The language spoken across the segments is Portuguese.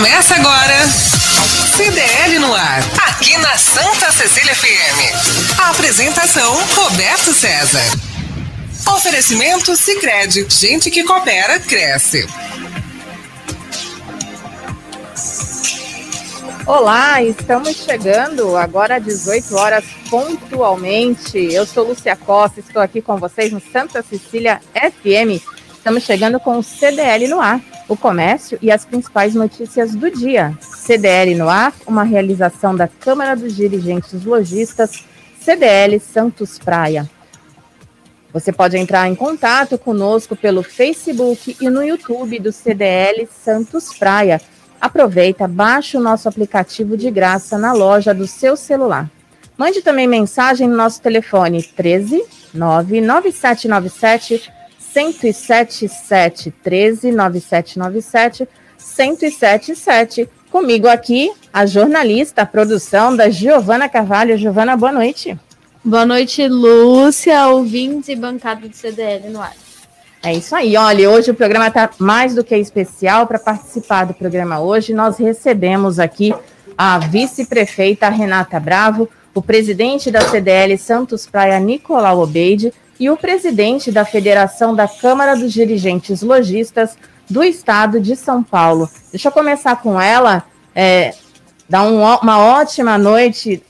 Começa agora. CDL no ar, aqui na Santa Cecília FM. A apresentação Roberto César. Oferecimento Sicredi, gente que coopera cresce. Olá, estamos chegando agora às 18 horas pontualmente. Eu sou Lúcia Costa, estou aqui com vocês no Santa Cecília FM. Estamos chegando com o CDL no ar, o comércio e as principais notícias do dia. CDL no ar, uma realização da Câmara dos Dirigentes Logistas, CDL Santos Praia. Você pode entrar em contato conosco pelo Facebook e no YouTube do CDL Santos Praia Aproveita, baixe o nosso aplicativo de graça na loja do seu celular. Mande também mensagem no nosso telefone 13 99797 1077 13 9797 1077. Comigo aqui, a jornalista, a produção da Giovana Carvalho. Giovana, boa noite. Boa noite, Lúcia, ouvintes e bancada do CDL no ar. É isso aí. Olha, hoje o programa está mais do que especial. Para participar do programa hoje, nós recebemos aqui a vice-prefeita Renata Bravo, o presidente da CDL Santos Praia, Nicolau Obeide, e o presidente da Federação da Câmara dos Dirigentes Logistas do Estado de São Paulo. Deixa eu começar com ela. É, dar um, uma ótima noite,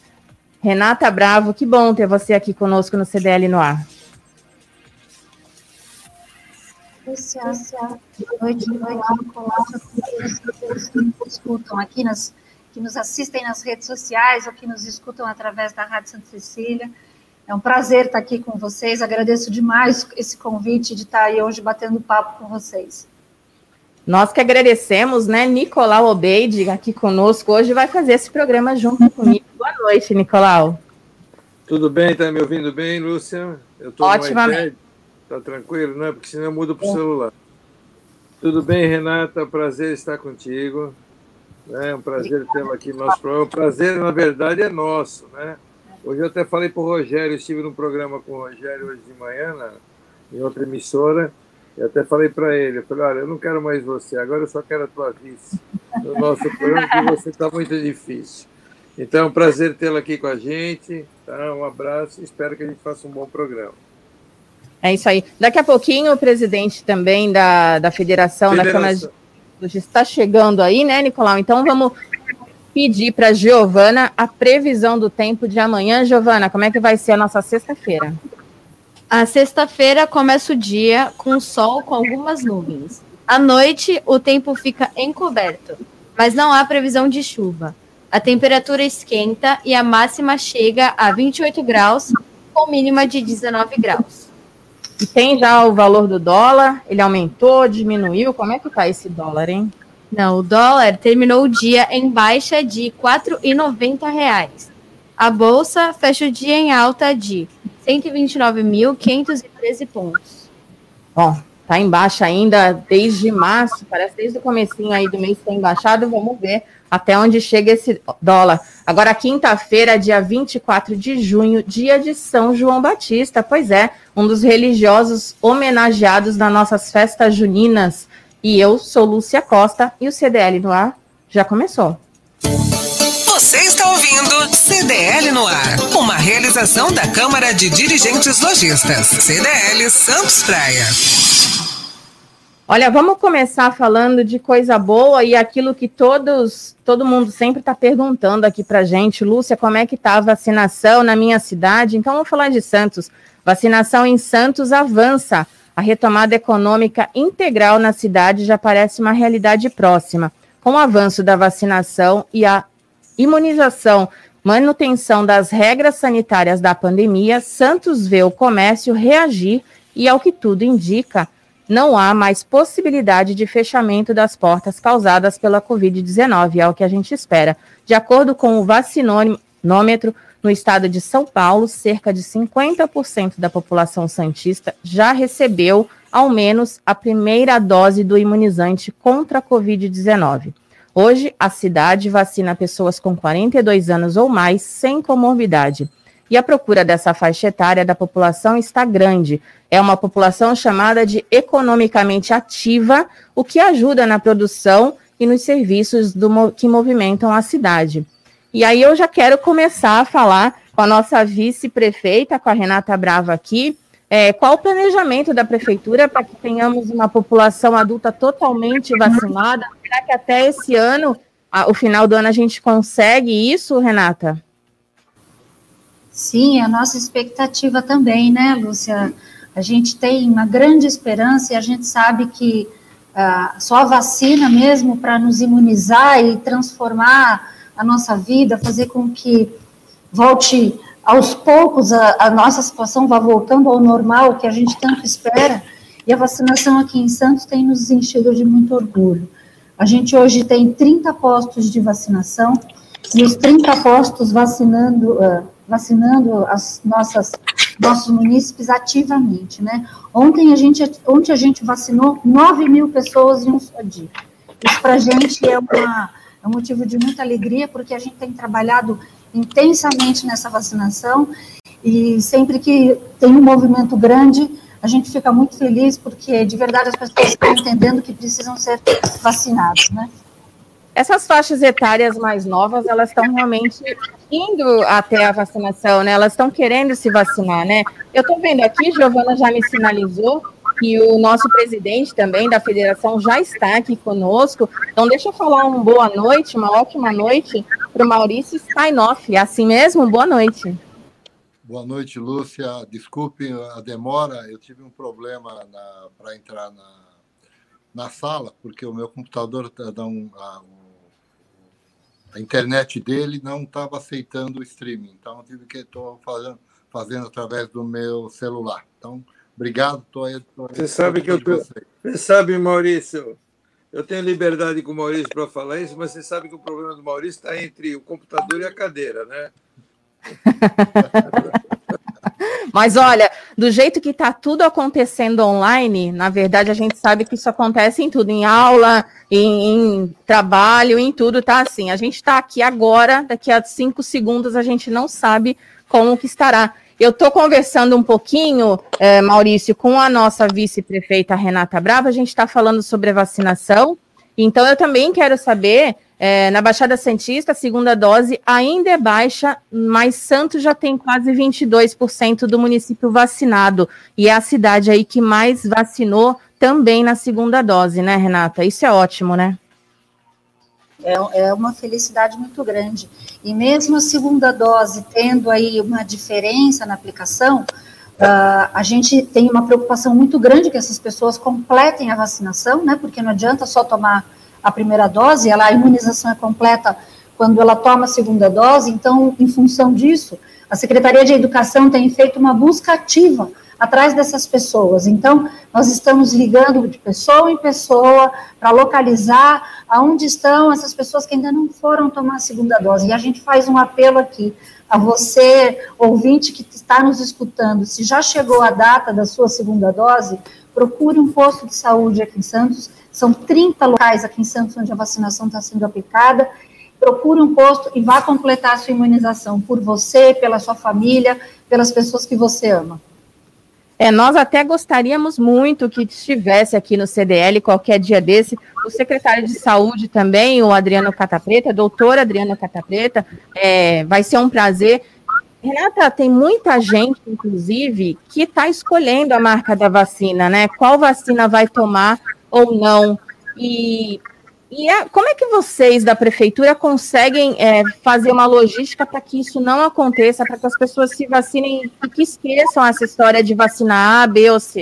Renata Bravo. Que bom ter você aqui conosco no CDL no ar. Boa noite, boa noite, escutam aqui, nas, que nos assistem nas redes sociais ou que nos escutam através da Rádio Santa Cecília. É um prazer estar aqui com vocês. Agradeço demais esse convite de estar aí hoje batendo papo com vocês. Nós que agradecemos, né? Nicolau Obeide aqui conosco hoje vai fazer esse programa junto comigo. Boa noite, Nicolau. Tudo bem? Está me ouvindo bem, Lúcia? Eu tô Otimamente. Tá tranquilo, né? Porque senão eu mudo para o celular. Tudo bem, Renata? Prazer estar contigo. É um prazer tê-la aqui no nosso programa. O prazer, na verdade, é nosso, né? Hoje eu até falei para o Rogério, estive num programa com o Rogério hoje de manhã, na, em outra emissora, e até falei para ele, eu falei, olha, eu não quero mais você, agora eu só quero a tua vice no nosso programa, porque você está muito difícil. Então, é um prazer tê-la aqui com a gente, tá? um abraço, espero que a gente faça um bom programa. É isso aí. Daqui a pouquinho o presidente também da, da Federação, Federação. da Câmara de está chegando aí, né, Nicolau? Então vamos pedir para a Giovana a previsão do tempo de amanhã. Giovana, como é que vai ser a nossa sexta-feira? A sexta-feira começa o dia com sol com algumas nuvens. À noite, o tempo fica encoberto, mas não há previsão de chuva. A temperatura esquenta e a máxima chega a 28 graus, com mínima de 19 graus. E tem já o valor do dólar? Ele aumentou, diminuiu? Como é que está esse dólar, hein? Não, o dólar terminou o dia em baixa de R$ 4,90. A bolsa fecha o dia em alta de 129.513 pontos. Bom, tá em baixa ainda desde março, parece desde o comecinho aí do mês tem baixado, vamos ver até onde chega esse dólar. Agora, quinta-feira, dia 24 de junho, dia de São João Batista. Pois é, um dos religiosos homenageados nas nossas festas juninas. E eu sou Lúcia Costa e o CDL no ar já começou. Você está ouvindo CDL no ar, uma realização da Câmara de Dirigentes Lojistas, CDL Santos Praia. Olha, vamos começar falando de coisa boa e aquilo que todos, todo mundo sempre está perguntando aqui para gente, Lúcia, como é que está a vacinação na minha cidade? Então vamos falar de Santos. Vacinação em Santos avança. A retomada econômica integral na cidade já parece uma realidade próxima. Com o avanço da vacinação e a imunização, manutenção das regras sanitárias da pandemia, Santos vê o comércio reagir e, ao que tudo indica, não há mais possibilidade de fechamento das portas causadas pela Covid-19, é o que a gente espera. De acordo com o vacinômetro, no estado de São Paulo, cerca de 50% da população santista já recebeu, ao menos, a primeira dose do imunizante contra a Covid-19. Hoje, a cidade vacina pessoas com 42 anos ou mais sem comorbidade. E a procura dessa faixa etária da população está grande. É uma população chamada de economicamente ativa, o que ajuda na produção e nos serviços do, que movimentam a cidade. E aí eu já quero começar a falar com a nossa vice-prefeita, com a Renata Brava aqui, é, qual o planejamento da prefeitura para que tenhamos uma população adulta totalmente vacinada? Será que até esse ano, a, o final do ano, a gente consegue isso, Renata? Sim, é a nossa expectativa também, né, Lúcia? A gente tem uma grande esperança e a gente sabe que ah, só a vacina mesmo para nos imunizar e transformar a nossa vida, fazer com que volte aos poucos a, a nossa situação vá voltando ao normal, que a gente tanto espera, e a vacinação aqui em Santos tem nos enchido de muito orgulho. A gente hoje tem 30 postos de vacinação, e os 30 postos vacinando, uh, vacinando as nossas nossos munícipes ativamente, né? Ontem a gente, ontem a gente vacinou 9 mil pessoas em um só dia. Isso para a gente é, uma, é um motivo de muita alegria, porque a gente tem trabalhado intensamente nessa vacinação e sempre que tem um movimento grande, a gente fica muito feliz, porque de verdade as pessoas estão entendendo que precisam ser vacinadas, né? Essas faixas etárias mais novas, elas estão realmente indo até a vacinação, né? Elas estão querendo se vacinar, né? Eu estou vendo aqui, Giovana já me sinalizou que o nosso presidente também da federação já está aqui conosco. Então, deixa eu falar uma boa noite, uma ótima noite para o Maurício Steinoff. Assim mesmo, boa noite. Boa noite, Lúcia. Desculpe a demora, eu tive um problema para entrar na, na sala, porque o meu computador, tá, a, a internet dele não estava aceitando o streaming, então eu tive que estou fazendo, fazendo através do meu celular. Então, obrigado, estou aí. Tô aí você sabe que eu tô, você sabe, Maurício, eu tenho liberdade com o Maurício para falar isso, mas você sabe que o problema do Maurício está entre o computador e a cadeira, né? Mas olha, do jeito que está tudo acontecendo online, na verdade a gente sabe que isso acontece em tudo, em aula, em, em trabalho, em tudo, tá assim. A gente está aqui agora, daqui a cinco segundos a gente não sabe como que estará. Eu estou conversando um pouquinho, é, Maurício, com a nossa vice-prefeita Renata Brava, a gente está falando sobre a vacinação, então eu também quero saber é, na Baixada Santista, a segunda dose ainda é baixa, mas Santos já tem quase 22% do município vacinado. E é a cidade aí que mais vacinou também na segunda dose, né, Renata? Isso é ótimo, né? É, é uma felicidade muito grande. E mesmo a segunda dose tendo aí uma diferença na aplicação, Uh, a gente tem uma preocupação muito grande que essas pessoas completem a vacinação, né? Porque não adianta só tomar a primeira dose, ela, a imunização é completa quando ela toma a segunda dose, então, em função disso, a Secretaria de Educação tem feito uma busca ativa atrás dessas pessoas. Então, nós estamos ligando de pessoa em pessoa para localizar aonde estão essas pessoas que ainda não foram tomar a segunda dose. E a gente faz um apelo aqui a você, ouvinte que está nos escutando, se já chegou a data da sua segunda dose, procure um posto de saúde aqui em Santos são 30 locais aqui em Santos onde a vacinação está sendo aplicada. Procure um posto e vá completar a sua imunização por você, pela sua família, pelas pessoas que você ama. É, nós até gostaríamos muito que estivesse aqui no CDL qualquer dia desse, o secretário de saúde também, o Adriano Catapreta, doutor Adriano Catapreta, é, vai ser um prazer. Renata, tem muita gente, inclusive, que está escolhendo a marca da vacina, né? Qual vacina vai tomar ou não. E, e é, como é que vocês da prefeitura conseguem é, fazer uma logística para que isso não aconteça, para que as pessoas se vacinem e que esqueçam essa história de vacinar A, B ou C?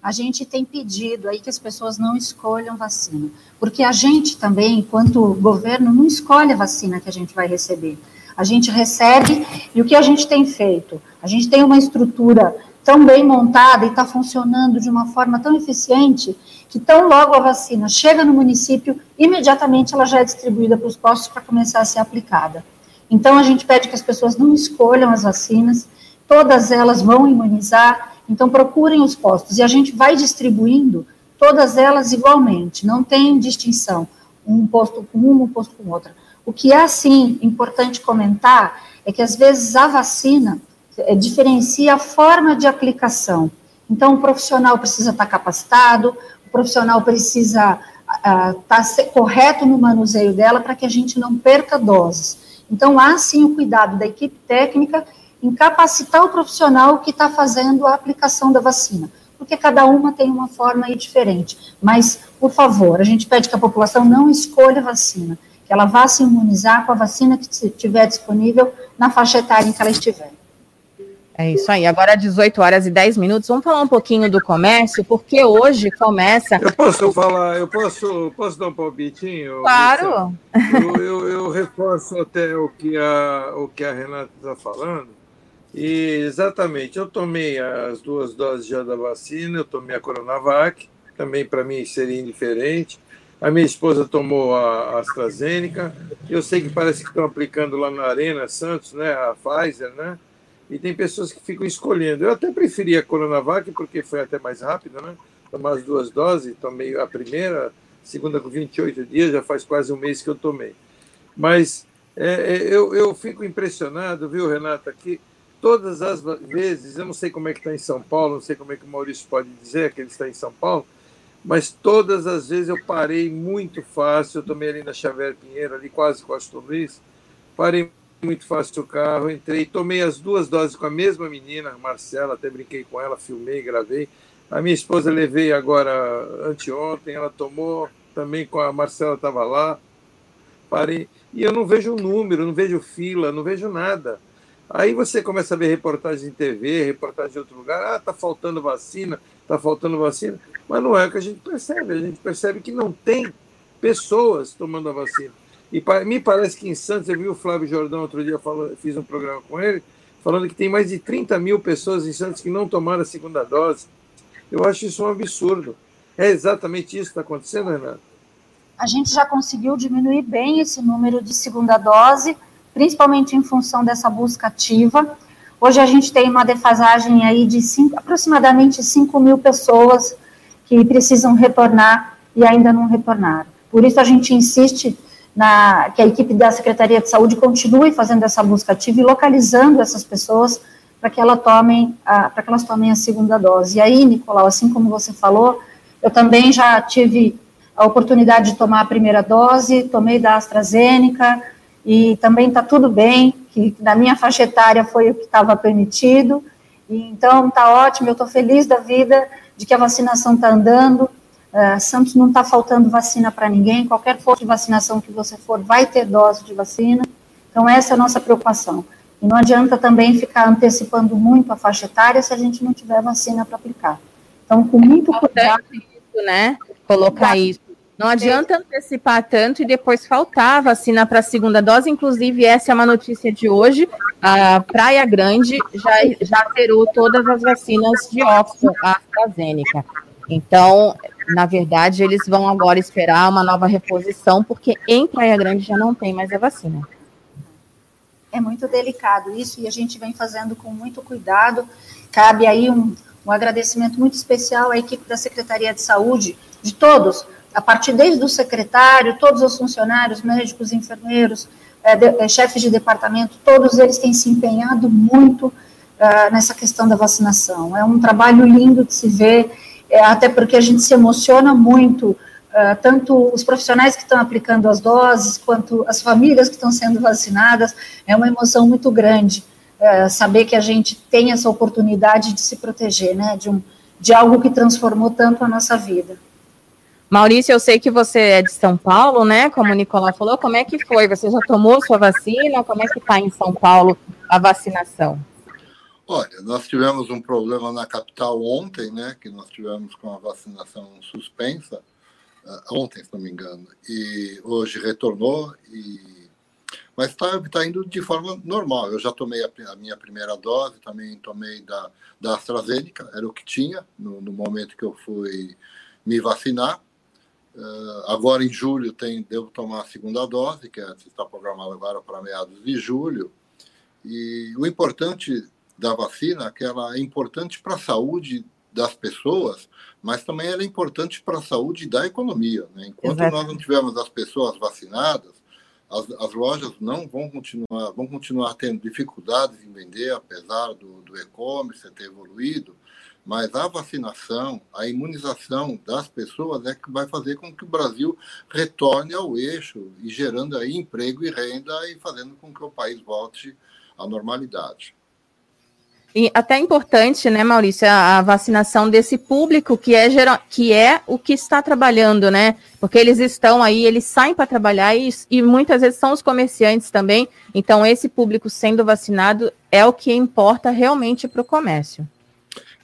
A gente tem pedido aí que as pessoas não escolham vacina, porque a gente também, enquanto governo, não escolhe a vacina que a gente vai receber. A gente recebe e o que a gente tem feito? A gente tem uma estrutura tão bem montada e está funcionando de uma forma tão eficiente que tão logo a vacina chega no município, imediatamente ela já é distribuída para os postos para começar a ser aplicada. Então a gente pede que as pessoas não escolham as vacinas, todas elas vão imunizar, então procurem os postos e a gente vai distribuindo todas elas igualmente, não tem distinção, um posto com uma, um posto com outra. O que é assim importante comentar é que às vezes a vacina é, diferencia a forma de aplicação. Então, o profissional precisa estar capacitado, o profissional precisa está correto no manuseio dela para que a gente não perca doses. Então, há sim o cuidado da equipe técnica em capacitar o profissional que está fazendo a aplicação da vacina, porque cada uma tem uma forma diferente. Mas, por favor, a gente pede que a população não escolha vacina, que ela vá se imunizar com a vacina que estiver disponível na faixa etária em que ela estiver. É isso aí. Agora, 18 horas e 10 minutos, vamos falar um pouquinho do comércio, porque hoje começa. Eu posso falar, eu posso, posso dar um palpitinho? Claro. Eu, eu, eu, reforço até o que a, o que a Renata está falando. E exatamente, eu tomei as duas doses já da vacina, eu tomei a Coronavac, também para mim seria indiferente. A minha esposa tomou a AstraZeneca. Eu sei que parece que estão aplicando lá na Arena Santos, né, a Pfizer, né? E tem pessoas que ficam escolhendo. Eu até preferia a Coronavac, porque foi até mais rápido, né? Tomar as duas doses, tomei a primeira, segunda com 28 dias, já faz quase um mês que eu tomei. Mas é, é, eu, eu fico impressionado, viu, Renata, que todas as vezes, eu não sei como é que está em São Paulo, não sei como é que o Maurício pode dizer que ele está em São Paulo, mas todas as vezes eu parei muito fácil, eu tomei ali na Xavier Pinheiro, ali quase com a Luiz, parei muito fácil o carro, entrei, tomei as duas doses com a mesma menina, Marcela, até brinquei com ela, filmei, gravei. A minha esposa levei agora anteontem, ela tomou também com a Marcela estava lá. Parei e eu não vejo número, não vejo fila, não vejo nada. Aí você começa a ver reportagens em TV, reportagem em outro lugar, ah, tá faltando vacina, tá faltando vacina, mas não é o que a gente percebe, a gente percebe que não tem pessoas tomando a vacina. E me parece que em Santos, eu vi o Flávio Jordão outro dia, falando, fiz um programa com ele, falando que tem mais de 30 mil pessoas em Santos que não tomaram a segunda dose. Eu acho isso um absurdo. É exatamente isso que está acontecendo, Renato? A gente já conseguiu diminuir bem esse número de segunda dose, principalmente em função dessa busca ativa. Hoje a gente tem uma defasagem aí de cinco, aproximadamente 5 mil pessoas que precisam retornar e ainda não retornaram. Por isso a gente insiste na, que a equipe da Secretaria de Saúde continue fazendo essa busca ativa e localizando essas pessoas para que, ela tomem para que elas tomem a segunda dose. E aí, Nicolau, assim como você falou, eu também já tive a oportunidade de tomar a primeira dose, tomei da AstraZeneca e também está tudo bem, que na minha faixa etária foi o que estava permitido, e então está ótimo, eu estou feliz da vida de que a vacinação está andando, Uh, Santos não está faltando vacina para ninguém, qualquer forma de vacinação que você for, vai ter dose de vacina. Então, essa é a nossa preocupação. E não adianta também ficar antecipando muito a faixa etária se a gente não tiver vacina para aplicar. Então, com muito cuidado. Isso, né? Colocar isso. Não adianta antecipar tanto e depois faltar a vacina para a segunda dose. Inclusive, essa é uma notícia de hoje. A Praia Grande já, já zerou todas as vacinas de Oxford, AstraZeneca. Então, na verdade, eles vão agora esperar uma nova reposição, porque em Praia Grande já não tem mais a vacina. É muito delicado isso e a gente vem fazendo com muito cuidado. Cabe aí um, um agradecimento muito especial à equipe da Secretaria de Saúde, de todos, a partir desde o secretário, todos os funcionários, médicos, enfermeiros, é, de, é, chefes de departamento, todos eles têm se empenhado muito uh, nessa questão da vacinação. É um trabalho lindo de se ver é, até porque a gente se emociona muito, uh, tanto os profissionais que estão aplicando as doses, quanto as famílias que estão sendo vacinadas, é uma emoção muito grande uh, saber que a gente tem essa oportunidade de se proteger, né, de, um, de algo que transformou tanto a nossa vida. Maurício, eu sei que você é de São Paulo, né? Como o Nicolau falou, como é que foi? Você já tomou sua vacina? Como é que está em São Paulo a vacinação? Olha, nós tivemos um problema na capital ontem, né, que nós tivemos com a vacinação suspensa, uh, ontem, se não me engano, e hoje retornou, e... mas está tá indo de forma normal. Eu já tomei a, a, minha primeira dose, também tomei da, da AstraZeneca, era o que tinha no, no momento que eu fui me vacinar. Uh, agora, em julho, tem, devo tomar a segunda dose, que é, está programada agora para meados de julho. E o importante da vacina, que ela é importante para a saúde das pessoas, mas também ela é importante para a saúde da economia. Né? Enquanto Exato. nós não tivermos as pessoas vacinadas, as, as, lojas não vão continuar, vão continuar tendo dificuldades em vender, apesar do, do e-commerce ter evoluído. Mas a vacinação, a imunização das pessoas é que vai fazer com que o Brasil retorne ao eixo e gerando aí emprego e renda e fazendo com que o país volte à normalidade. E até importante, né, Maurício, a, a, vacinação desse público que é, que é o que está trabalhando, né? Porque eles estão aí, eles saem para trabalhar e, e muitas vezes são os comerciantes também. Então, esse público sendo vacinado é o que importa realmente para o comércio.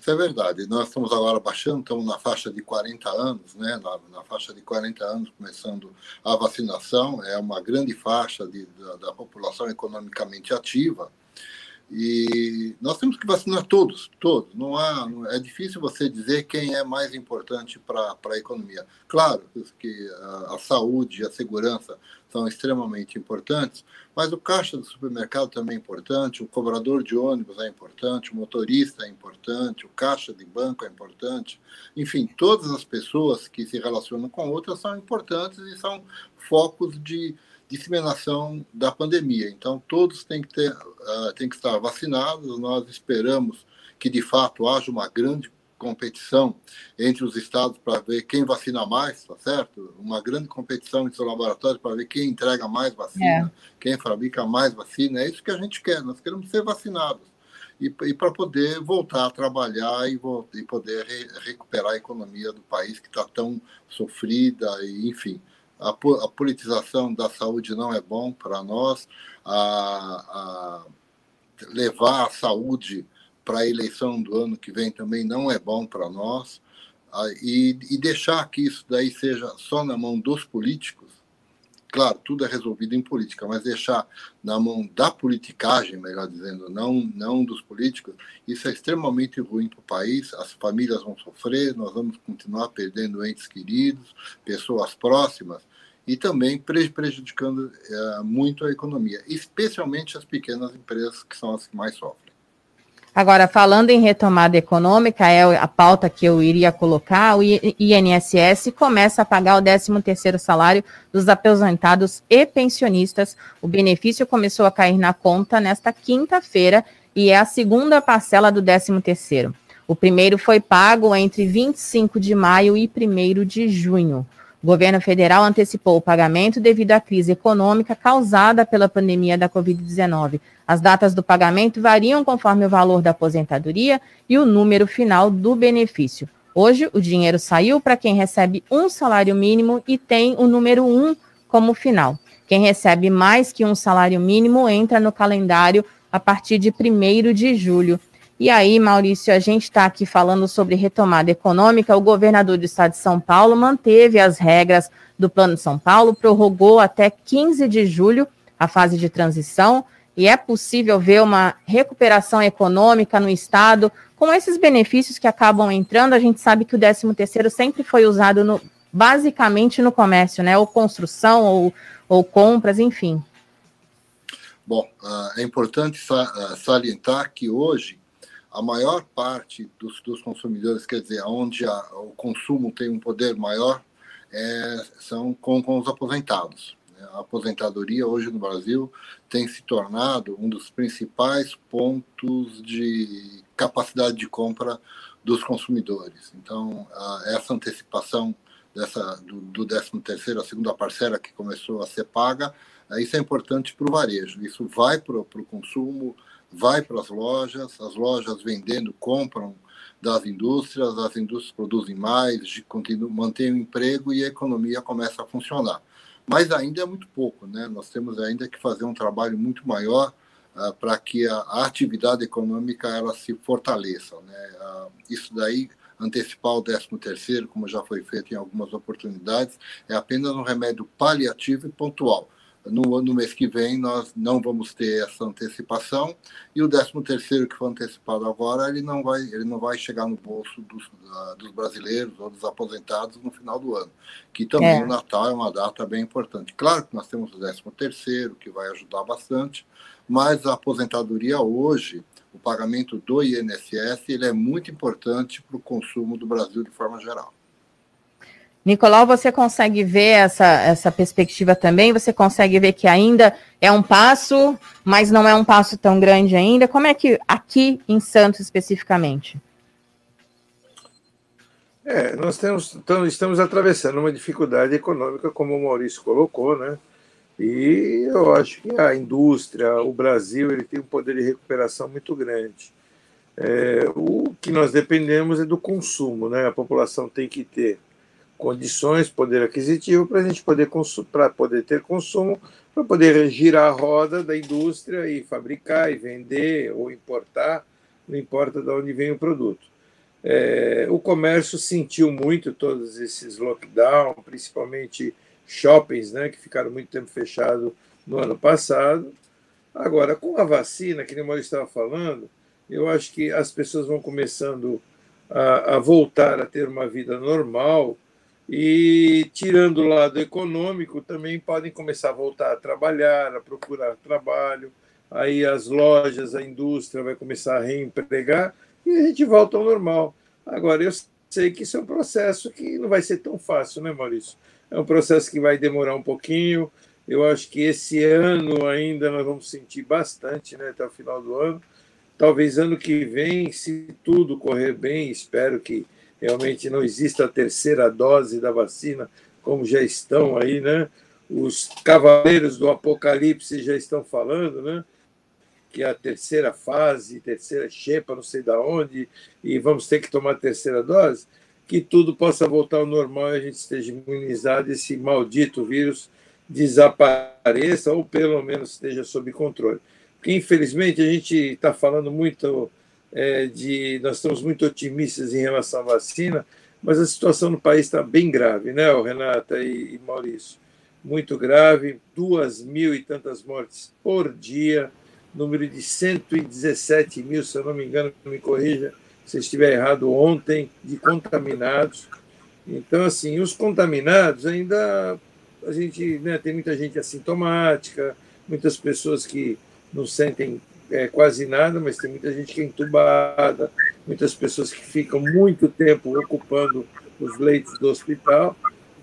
Isso é verdade. Nós estamos agora baixando, estamos na faixa de 40 anos, né? Na, na faixa de 40 anos, começando a vacinação. É uma grande faixa de, da, da população economicamente ativa. E nós temos que vacinar todos, todos. Não há, é difícil você dizer quem é mais importante para a economia. Claro que a, a, saúde e a segurança são extremamente importantes, mas o caixa do supermercado também é importante, o cobrador de ônibus é importante, o motorista é importante, o caixa de banco é importante. Enfim, todas as pessoas que se relacionam com outras são importantes e são focos de disseminação da pandemia. Então, todos têm que, ter, uh, têm que estar vacinados. Nós esperamos que, de fato, haja uma grande competição entre os estados para ver quem vacina mais, tá certo? Uma grande competição entre os laboratórios para ver quem entrega mais vacina, é. quem fabrica mais vacina. É isso que a gente quer. Nós queremos ser vacinados e, e para poder voltar a trabalhar e, e poder re, recuperar a economia do país que está tão sofrida e enfim a, a politização da saúde não é bom para nós, a, a levar a saúde para a eleição do ano que vem também não é bom para nós, e, e deixar que isso daí seja só na mão dos políticos, Claro, tudo é resolvido em política, mas deixar na mão da politicagem, melhor dizendo, não, não dos políticos, isso é extremamente ruim para o país. As famílias vão sofrer, nós vamos continuar perdendo entes queridos, pessoas próximas, e também prejudicando é, muito a economia, especialmente as pequenas empresas, que são as que mais sofrem. Agora, falando em retomada econômica, é a pauta que eu iria colocar, o INSS começa a pagar o 13º salário dos aposentados e pensionistas. O benefício começou a cair na conta nesta quinta-feira e é a segunda parcela do 13º. O primeiro foi pago entre 25 de maio e 1 de junho. O governo federal antecipou o pagamento devido à crise econômica causada pela pandemia da Covid-19. As datas do pagamento variam conforme o valor da aposentadoria e o número final do benefício. Hoje, o dinheiro saiu para quem recebe um salário mínimo e tem o número 1 como final. Quem recebe mais que um salário mínimo entra no calendário a partir de 1 de julho. E aí, Maurício, a gente está aqui falando sobre retomada econômica. O governador do estado de São Paulo manteve as regras do Plano de São Paulo, prorrogou até 15 de julho a fase de transição, e é possível ver uma recuperação econômica no estado com esses benefícios que acabam entrando. A gente sabe que o 13º sempre foi usado no, basicamente no comércio, né? Ou construção, ou, ou compras, enfim. Bom, ah, é importante ah, salientar que hoje a maior parte dos, dos consumidores, quer dizer, onde a, o consumo tem um poder maior, é, são com, com os aposentados. Né? A aposentadoria hoje no Brasil tem se tornado um dos principais pontos de capacidade de compra dos consumidores. Então, essa antecipação dessa, do, do 13 terceiro, a segunda parcela que começou a ser paga, isso é importante para o varejo. Isso vai para o consumo vai para as lojas, as lojas vendendo compram das indústrias, as indústrias produzem mais, mantêm o emprego e a economia começa a funcionar. Mas ainda é muito pouco, né? Nós temos ainda que fazer um trabalho muito maior uh, para que a, a, atividade econômica ela se fortaleça, né? Uh, isso daí antecipar o 13 terceiro, como já foi feito em algumas oportunidades, é apenas um remédio paliativo e pontual no, no mês que vem nós não vamos ter essa antecipação e o 13 terceiro que foi antecipado agora ele não vai ele não vai chegar no bolso dos, dos brasileiros ou dos aposentados no final do ano que também é. o Natal é uma data bem importante claro que nós temos o 13 terceiro que vai ajudar bastante mas a aposentadoria hoje o pagamento do INSS ele é muito importante para o consumo do Brasil de forma geral Nicolau, você consegue ver essa, essa perspectiva também? Você consegue ver que ainda é um passo, mas não é um passo tão grande ainda? Como é que aqui em Santos especificamente? É, nós temos, estamos atravessando uma dificuldade econômica, como o Maurício colocou, né? E eu acho que a indústria, o Brasil, ele tem um poder de recuperação muito grande. É, o que nós dependemos é do consumo, né? A população tem que ter condições, poder aquisitivo para a gente poder para poder ter consumo, para poder girar a roda da indústria e fabricar e vender ou importar, não importa de onde vem o produto. É, o comércio sentiu muito todos esses lockdowns, principalmente shoppings, né, que ficaram muito tempo fechados no ano passado. Agora, com a vacina, que o Maurício estava falando, eu acho que as pessoas vão começando a, a voltar a ter uma vida normal e, tirando o lado econômico, também podem começar a voltar a trabalhar, a procurar trabalho. Aí as lojas, a indústria vai começar a reempregar e a gente volta ao normal. Agora, eu sei que isso é um processo que não vai ser tão fácil, né, Maurício? É um processo que vai demorar um pouquinho. Eu acho que esse ano ainda nós vamos sentir bastante, né, até o final do ano. Talvez ano que vem, se tudo correr bem, espero que realmente não exista a terceira dose da vacina, como já estão aí, né? Os cavaleiros do Apocalipse já estão falando, né? Que é a terceira fase, terceira xepa, não sei da onde, e vamos ter que tomar a terceira dose que tudo possa voltar ao normal e a gente esteja imunizado, esse maldito vírus desapareça ou pelo menos esteja sob controle. Porque, infelizmente, a gente está falando muito é, de. Nós estamos muito otimistas em relação à vacina, mas a situação no país está bem grave, né, Renata e, e Maurício? Muito grave, duas mil e tantas mortes por dia, número de 117 mil, se eu não me engano, me corrija, se estiver errado ontem, de contaminados. Então, assim, os contaminados ainda a gente né, tem muita gente assintomática, muitas pessoas que não sentem é, quase nada, mas tem muita gente que é entubada, muitas pessoas que ficam muito tempo ocupando os leitos do hospital,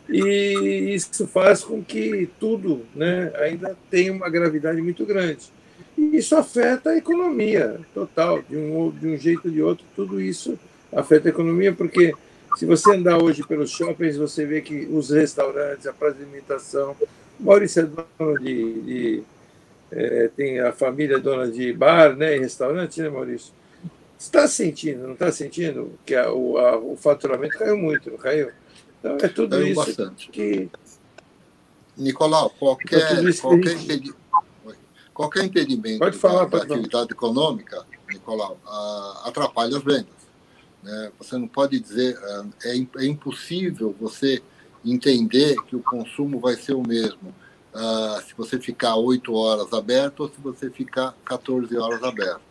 e isso faz com que tudo né, ainda tenha uma gravidade muito grande. E isso afeta a economia total, de um, de um jeito ou de outro, tudo isso afeta a economia, porque se você andar hoje pelos shoppings, você vê que os restaurantes, a praça de alimentação, Maurício é dono de. de é, tem a família dona de bar né, e restaurante, né, Maurício? Está sentindo, não está sentindo que a, o, a, o faturamento caiu muito, não caiu? Então é tudo caiu isso bastante. que. Nicolau, qualquer, então, qualquer, impedi Qualquer impedimento pode falar, da, pode da atividade econômica, Nicolau, atrapalha as vendas. Né? Você não pode dizer, é, é impossível você entender que o consumo vai ser o mesmo uh, se você ficar 8 horas aberto ou se você ficar 14 horas aberto.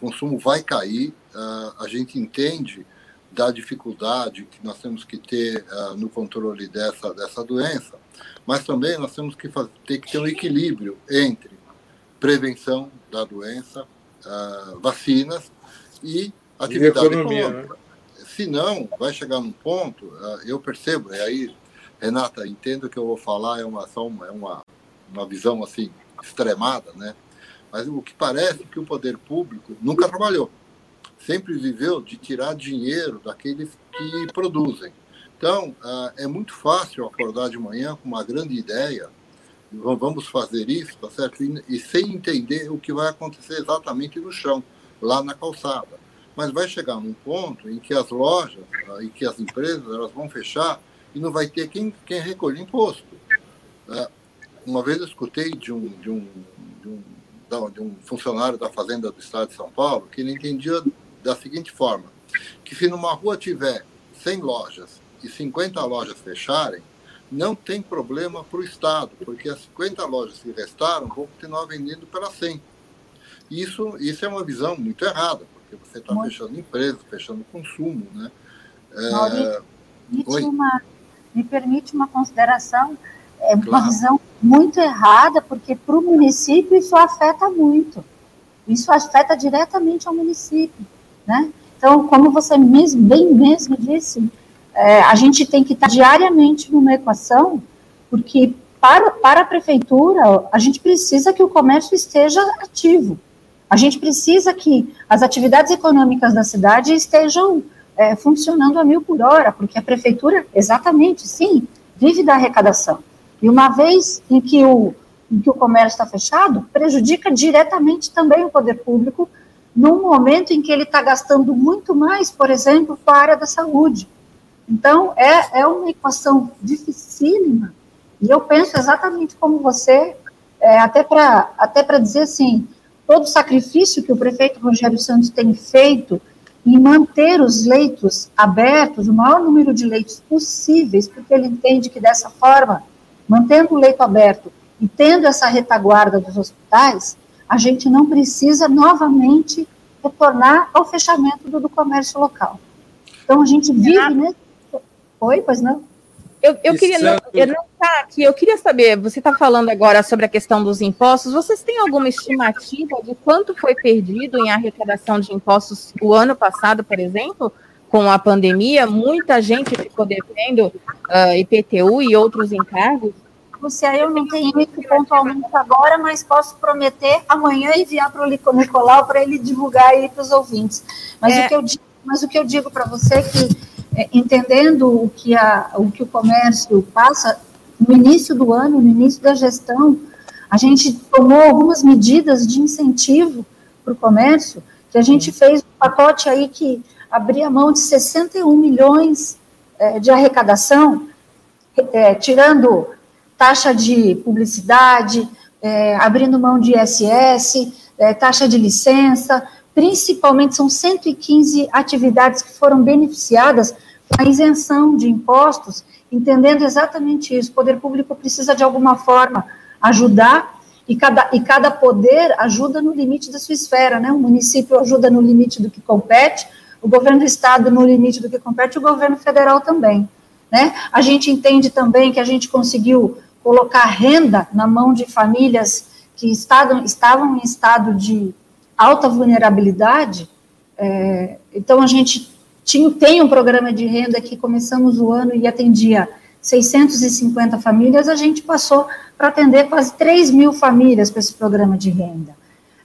O consumo vai cair, uh, a gente entende da dificuldade que nós temos que ter uh, no controle dessa, dessa doença, mas também nós temos que fazer, ter que ter um equilíbrio entre prevenção da doença, vacinas e atividade e economia, econômica. Né? Se não, vai chegar num ponto, eu percebo, e aí, Renata, entendo que eu vou falar, é uma, só uma, é uma, uma visão assim, extremada, né? mas o que parece que o poder público nunca trabalhou. Sempre viveu de tirar dinheiro daqueles que produzem. Então, uh, é muito fácil acordar de manhã com uma grande ideia, vamos fazer isso, tá certo? E, e, sem entender o que vai acontecer exatamente no chão, lá na calçada. Mas vai chegar num ponto em que as lojas ah, e que as empresas elas vão fechar e não vai ter quem, quem recolher imposto. É, uma vez eu escutei de um, de, um, de, um, de um funcionário da Fazenda do Estado de São Paulo que ele entendia da seguinte forma, que se numa rua tiver 100 lojas e 50 lojas fecharem, não tem problema para o Estado, porque as 50 lojas que restaram vão continuar vendendo pela 100. Isso, isso é uma visão muito errada, porque você está fechando empresa, fechando consumo. Né? É... Maurício, uma, me permite uma consideração, é uma claro. visão muito errada, porque para o município isso afeta muito. Isso afeta diretamente ao município. Né? Então, como você mesmo, bem mesmo disse, é, a gente tem que estar diariamente numa equação, porque para, para a prefeitura, a gente precisa que o comércio esteja ativo. A gente precisa que as atividades econômicas da cidade estejam é, funcionando a mil por hora, porque a prefeitura, exatamente, sim, vive da arrecadação. E uma vez em que o, em que o comércio está fechado, prejudica diretamente também o poder público, num momento em que ele está gastando muito mais, por exemplo, com a área da saúde. Então, é, é uma equação dificílima, e eu penso exatamente como você, é, até para até dizer assim, todo o sacrifício que o prefeito Rogério Santos tem feito em manter os leitos abertos, o maior número de leitos possíveis, porque ele entende que dessa forma, mantendo o leito aberto e tendo essa retaguarda dos hospitais, a gente não precisa novamente retornar ao fechamento do, do comércio local. Então a gente vive nesse. Oi, pois não? Eu, eu queria não, eu não tá aqui, eu queria saber, você está falando agora sobre a questão dos impostos, vocês têm alguma estimativa de quanto foi perdido em arrecadação de impostos o ano passado, por exemplo, com a pandemia? Muita gente ficou devendo uh, ah, IPTU e outros encargos. Lúcia, eu não tenho isso pontualmente agora, mas posso prometer amanhã enviar para o Nicolau para ele divulgar aí para os ouvintes. Mas, é... o que eu, mas o que eu digo para você é que é, entendendo o que, a, o que o comércio passa, no início do ano, no início da gestão, a gente tomou algumas medidas de incentivo para o comércio, que a gente fez um pacote aí que abria mão de 61 milhões é, de arrecadação, é, tirando taxa de publicidade, é, abrindo mão de ISS, é, taxa de licença, principalmente são 115 atividades que foram beneficiadas com a isenção de impostos, entendendo exatamente isso. O poder público precisa, de alguma forma, ajudar, e cada, e cada poder ajuda no limite da sua esfera, né? O município ajuda no limite do que compete, o governo do estado no limite do que compete, o governo federal também. Né? A gente entende também que a gente conseguiu colocar renda na mão de famílias que estavam, estavam em estado de alta vulnerabilidade, é, então a gente tinha, tem um programa de renda que começamos o ano e atendia 650 famílias, a gente passou para atender quase 3 mil famílias com esse programa de renda.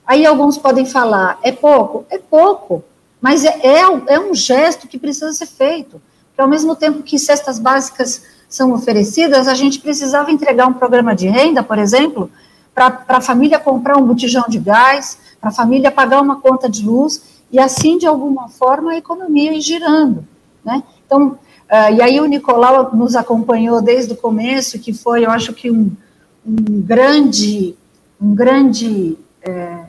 Aí alguns podem falar, é pouco? É pouco, mas é, é, é um gesto que precisa ser feito. Porque ao mesmo tempo que cestas básicas são oferecidas, a gente precisava entregar um programa de renda, por exemplo, para a família comprar um botijão de gás, para a família pagar uma conta de luz, e assim, de alguma forma, a economia ir girando, né? Então, uh, e aí o Nicolau nos acompanhou desde o começo, que foi, eu acho que um, um grande, um grande, é,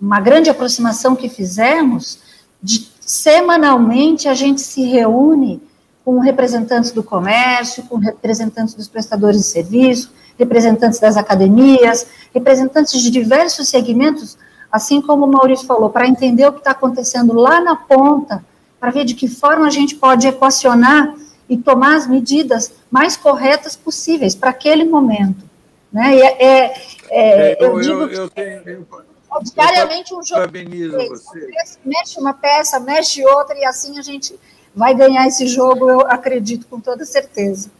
uma grande aproximação que fizemos, de semanalmente a gente se reúne com representantes do comércio, com representantes dos prestadores de serviço, representantes das academias, representantes de diversos segmentos, assim como o Maurício falou, para entender o que está acontecendo lá na ponta, para ver de que forma a gente pode equacionar e tomar as medidas mais corretas possíveis para aquele momento. Né? E é, é, é eu, eu, digo eu, eu tenho, eu, é diariamente um jogo. Você. Mexe uma peça, mexe outra, e assim a gente vai ganhar esse jogo, eu acredito com toda certeza.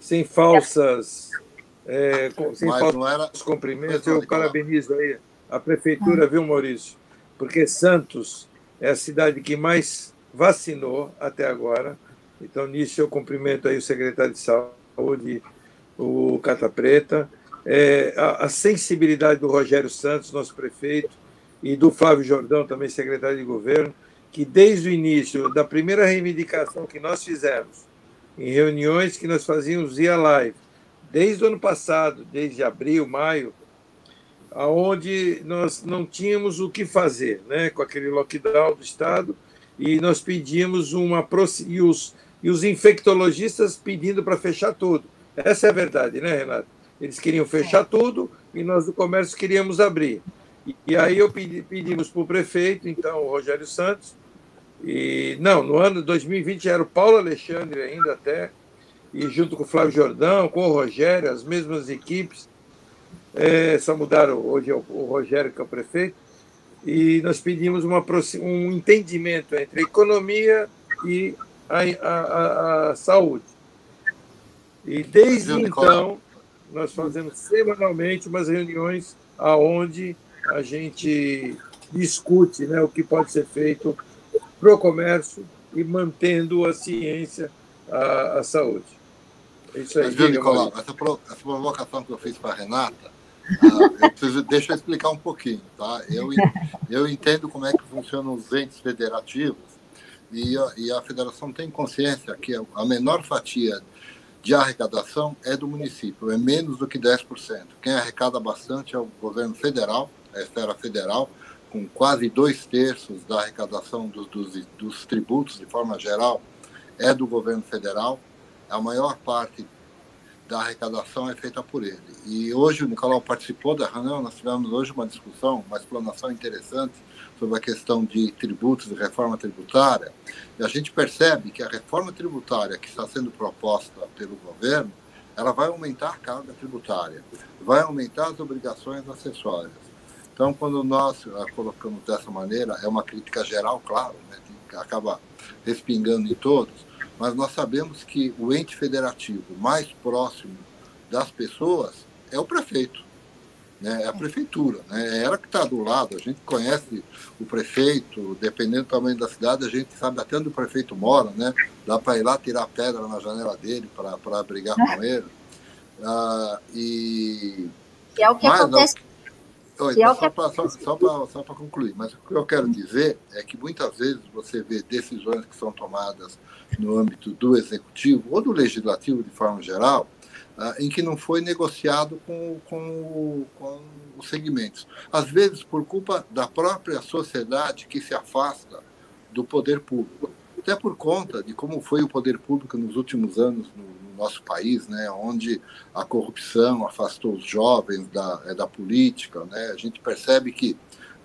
Sem falsas. É, sem Mas falsos era... cumprimentos, eu parabenizo aí a prefeitura, viu, Maurício? Porque Santos é a cidade que mais vacinou até agora. Então, nisso eu cumprimento aí o secretário de Saúde, o Cata Preta, é, a, a, sensibilidade do Rogério Santos, nosso prefeito, e do Flávio Jordão, também secretário de governo, que desde o início, da primeira reivindicação que nós fizemos, em reuniões que nós fazíamos via live, desde o ano passado, desde abril, maio, aonde nós não tínhamos o que fazer, né, com aquele lockdown do estado, e nós pedimos uma e os e os infectologistas pedindo para fechar tudo. Essa é a verdade, né, Renato? Eles queriam fechar tudo e nós do comércio queríamos abrir. E, e aí eu pedi, pedimos para o prefeito, então, o Rogério Santos, e não, no ano 2020 era o Paulo Alexandre ainda até, e junto com o Flávio Jordão, com o Rogério, as mesmas equipes, é, só mudaram hoje é o, o, Rogério, que é o prefeito, e nós pedimos uma, um entendimento entre a economia e a, a, a, saúde. E desde então, nós fazemos semanalmente umas reuniões aonde a gente discute né, o que pode ser feito para o comércio e mantendo a ciência, a, a saúde. É isso aí. Mas, viu, Nicolau, essa provocação que eu fiz para a Renata, ah, preciso, deixa eu explicar um pouquinho. Tá? Eu, eu entendo como é que funcionam os entes federativos e a, e a federação tem consciência que a menor fatia de arrecadação é do município, é menos do que 10%. Quem arrecada bastante é o governo federal, a esfera federal, com quase dois terços da arrecadação dos, dos, dos tributos, de forma geral, é do governo federal. A maior parte da arrecadação é feita por ele. E hoje o Nicolau participou da reunião, nós tivemos hoje uma discussão, uma explanação interessante sobre a questão de tributos e reforma tributária. E a gente percebe que a reforma tributária que está sendo proposta pelo governo, ela vai aumentar a carga tributária, vai aumentar as obrigações acessórias. Então, quando nós colocamos dessa maneira, é uma crítica geral, claro, né, que acaba respingando em todos, mas nós sabemos que o ente federativo mais próximo das pessoas é o prefeito, né? é a prefeitura. Né? É ela que está do lado, a gente conhece o prefeito, dependendo do tamanho da cidade, a gente sabe até onde o prefeito mora, né? dá para ir lá tirar pedra na janela dele para brigar com ele. Ah, e... Que é o que mas, acontece. Oi, que é só para só, concluir, mas o que eu quero dizer é que muitas vezes você vê decisões que são tomadas no âmbito do executivo ou do legislativo de forma geral, ah, em que não foi negociado com, com, com os segmentos. Às vezes, por culpa da própria sociedade que se afasta do poder público. Até por conta de como foi o poder público nos últimos anos no, no nosso país, né, onde a corrupção afastou os jovens da, é, da política. Né, a gente percebe que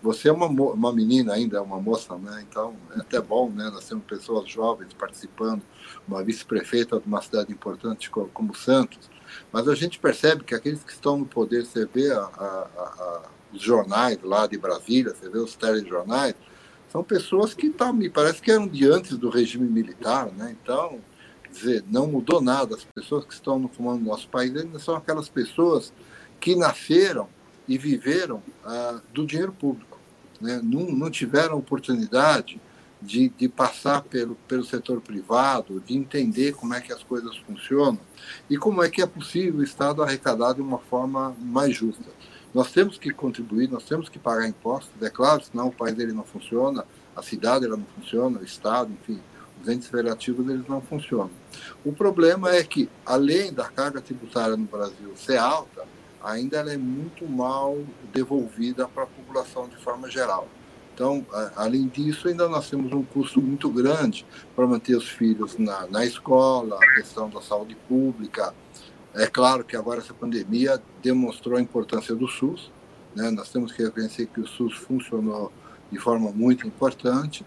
você é uma, uma menina ainda, uma moça, né? Então é até bom, né? Nós temos pessoas jovens participando, uma vice-prefeita de uma cidade importante como, como, Santos. Mas a gente percebe que aqueles que estão no poder, você vê a, a, a, os jornais lá de Brasília, você vê os telejornais, são pessoas que tá, me parece que eram de antes do regime militar, né? Então, quer dizer, não mudou nada. As pessoas que estão no comando do nosso país ainda são aquelas pessoas que nasceram e viveram ah, do dinheiro público. Né? Não, não tiveram oportunidade de, de passar pelo, pelo setor privado, de entender como é que as coisas funcionam e como é que é possível o Estado arrecadar de uma forma mais justa. Nós temos que contribuir, nós temos que pagar impostos, é claro, senão o país dele não funciona, a cidade ela não funciona, o Estado, enfim, os entes federativos eles não funcionam. O problema é que, além da carga tributária no Brasil ser alta, ainda ela é muito mal devolvida para a população de forma geral. Então, além disso, ainda nós temos um custo muito grande para manter os filhos na, na escola, a questão da saúde pública. É claro que agora essa pandemia demonstrou a importância do SUS. Né? Nós temos que reconhecer que o SUS funcionou de forma muito importante,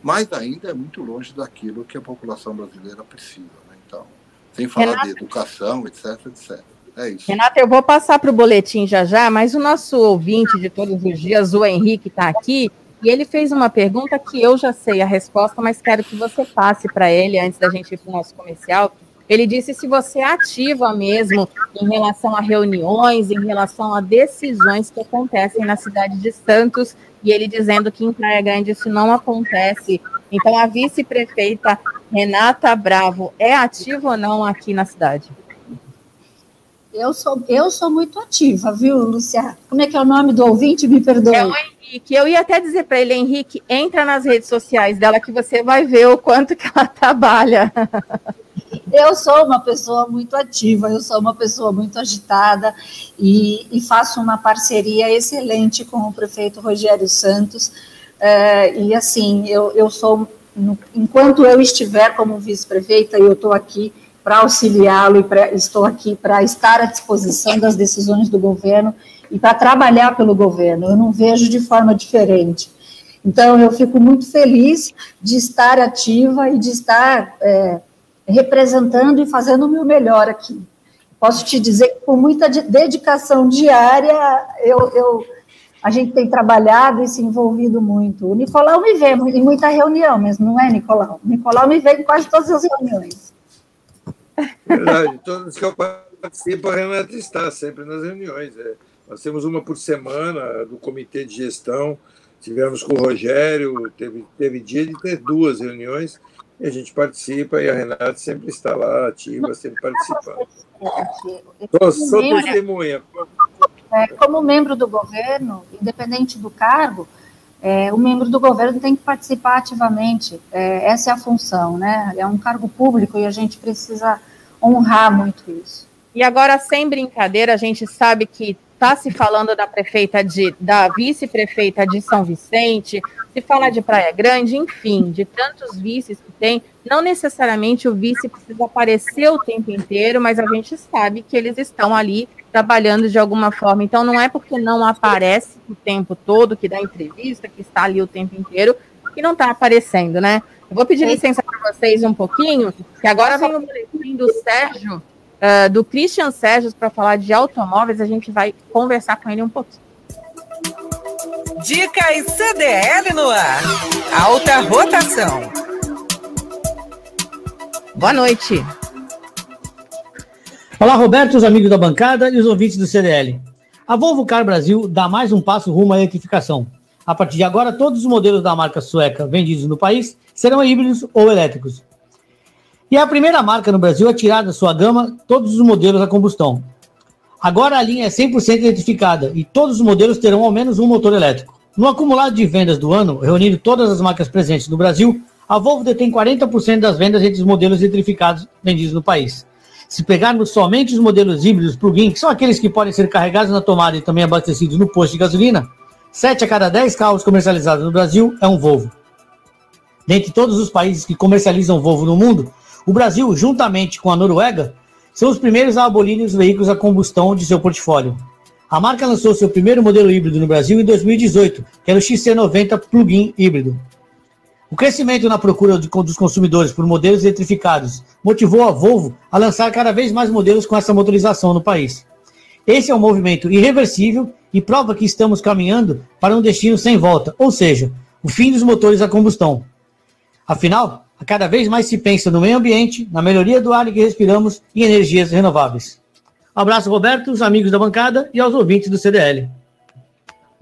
mas ainda é muito longe daquilo que a população brasileira precisa. Né? Então, sem falar Renato... de educação, etc, etc. É isso. Renata, eu vou passar para o boletim já já, mas o nosso ouvinte de todos os dias, o Henrique, está aqui, e ele fez uma pergunta que eu já sei a resposta, mas quero que você passe para ele antes da gente ir para o nosso comercial. Ele disse se você é ativa mesmo em relação a reuniões, em relação a decisões que acontecem na cidade de Santos, e ele dizendo que em Praia Grande isso não acontece. Então, a vice-prefeita Renata Bravo é ativa ou não aqui na cidade? Eu sou, eu sou muito ativa, viu, Luciana? Como é que é o nome do ouvinte? Me perdoe. É o Henrique. Eu ia até dizer para ele, Henrique, entra nas redes sociais dela que você vai ver o quanto que ela trabalha. Eu sou uma pessoa muito ativa, eu sou uma pessoa muito agitada e, e faço uma parceria excelente com o prefeito Rogério Santos. É, e assim, eu, eu sou, no, enquanto eu estiver como vice-prefeita, eu estou aqui para auxiliá-lo e pra, estou aqui para estar à disposição das decisões do governo e para trabalhar pelo governo. Eu não vejo de forma diferente. Então, eu fico muito feliz de estar ativa e de estar é, representando e fazendo o meu melhor aqui. Posso te dizer que, com muita dedicação diária, eu, eu, a gente tem trabalhado e se envolvido muito. O Nicolau me vê em muita reunião, mas não é, Nicolau? O Nicolau me vê em quase todas as reuniões. Verdade. Todas que eu participo, a Renata está sempre nas reuniões. É. Nós temos uma por semana do Comitê de Gestão, tivemos com o Rogério, teve, teve dia de ter duas reuniões, e a gente participa, e a Renata sempre está lá, ativa, sempre participando. Sou, sou testemunha. É, como membro do governo, independente do cargo, é, o membro do governo tem que participar ativamente. É, essa é a função, né? É um cargo público e a gente precisa honrar muito isso. E agora, sem brincadeira, a gente sabe que está se falando da prefeita de, da vice-prefeita de São Vicente, se fala de Praia Grande, enfim, de tantos vices que tem. Não necessariamente o vice precisa aparecer o tempo inteiro, mas a gente sabe que eles estão ali trabalhando de alguma forma. Então não é porque não aparece o tempo todo, que dá entrevista, que está ali o tempo inteiro, que não está aparecendo, né? Eu vou pedir licença para vocês um pouquinho, que agora vem o boletim do Sérgio uh, do Christian Sérgio para falar de automóveis. A gente vai conversar com ele um pouquinho. Dicas CDL no ar. Alta rotação. Boa noite. Olá, Roberto, os amigos da bancada e os ouvintes do CDL. A Volvo Car Brasil dá mais um passo rumo à eletrificação. A partir de agora, todos os modelos da marca sueca vendidos no país serão híbridos ou elétricos. E é a primeira marca no Brasil a tirar da sua gama todos os modelos a combustão. Agora a linha é 100% eletrificada e todos os modelos terão ao menos um motor elétrico. No acumulado de vendas do ano, reunindo todas as marcas presentes no Brasil, a Volvo detém 40% das vendas entre os modelos eletrificados vendidos no país. Se pegarmos somente os modelos híbridos plug-in, que são aqueles que podem ser carregados na tomada e também abastecidos no posto de gasolina, 7 a cada 10 carros comercializados no Brasil é um Volvo. Dentre todos os países que comercializam Volvo no mundo, o Brasil, juntamente com a Noruega, são os primeiros a abolir os veículos a combustão de seu portfólio. A marca lançou seu primeiro modelo híbrido no Brasil em 2018, que era o XC90 Plug-in híbrido. O crescimento na procura de, dos consumidores por modelos eletrificados motivou a Volvo a lançar cada vez mais modelos com essa motorização no país. Esse é um movimento irreversível e prova que estamos caminhando para um destino sem volta, ou seja, o fim dos motores a combustão. Afinal, cada vez mais se pensa no meio ambiente, na melhoria do ar que respiramos e energias renováveis. Abraço, Roberto, os amigos da bancada e aos ouvintes do CDL.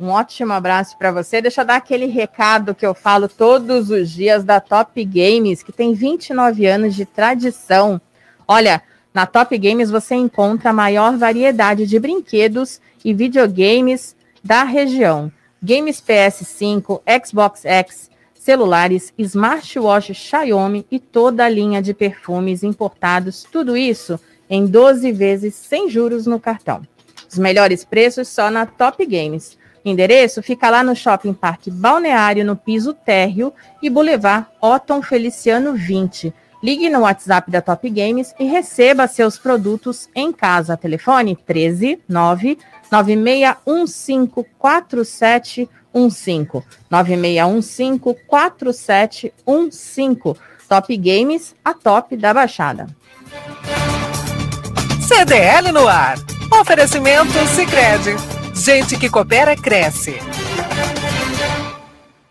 Um ótimo abraço para você. Deixa eu dar aquele recado que eu falo todos os dias da Top Games, que tem 29 anos de tradição. Olha, na Top Games você encontra a maior variedade de brinquedos e videogames da região. Games PS5, Xbox X, celulares, smartwatch Xiaomi e toda a linha de perfumes importados, tudo isso em 12 vezes sem juros no cartão. Os melhores preços só na Top Games. Endereço fica lá no Shopping Parque Balneário, no piso térreo e Boulevard Otton Feliciano 20. Ligue no WhatsApp da Top Games e receba seus produtos em casa. Telefone 13 9 961547 15 9615 4715. Top Games, a top da Baixada. CDL no ar. Oferecimento Sicredi. Gente que coopera cresce.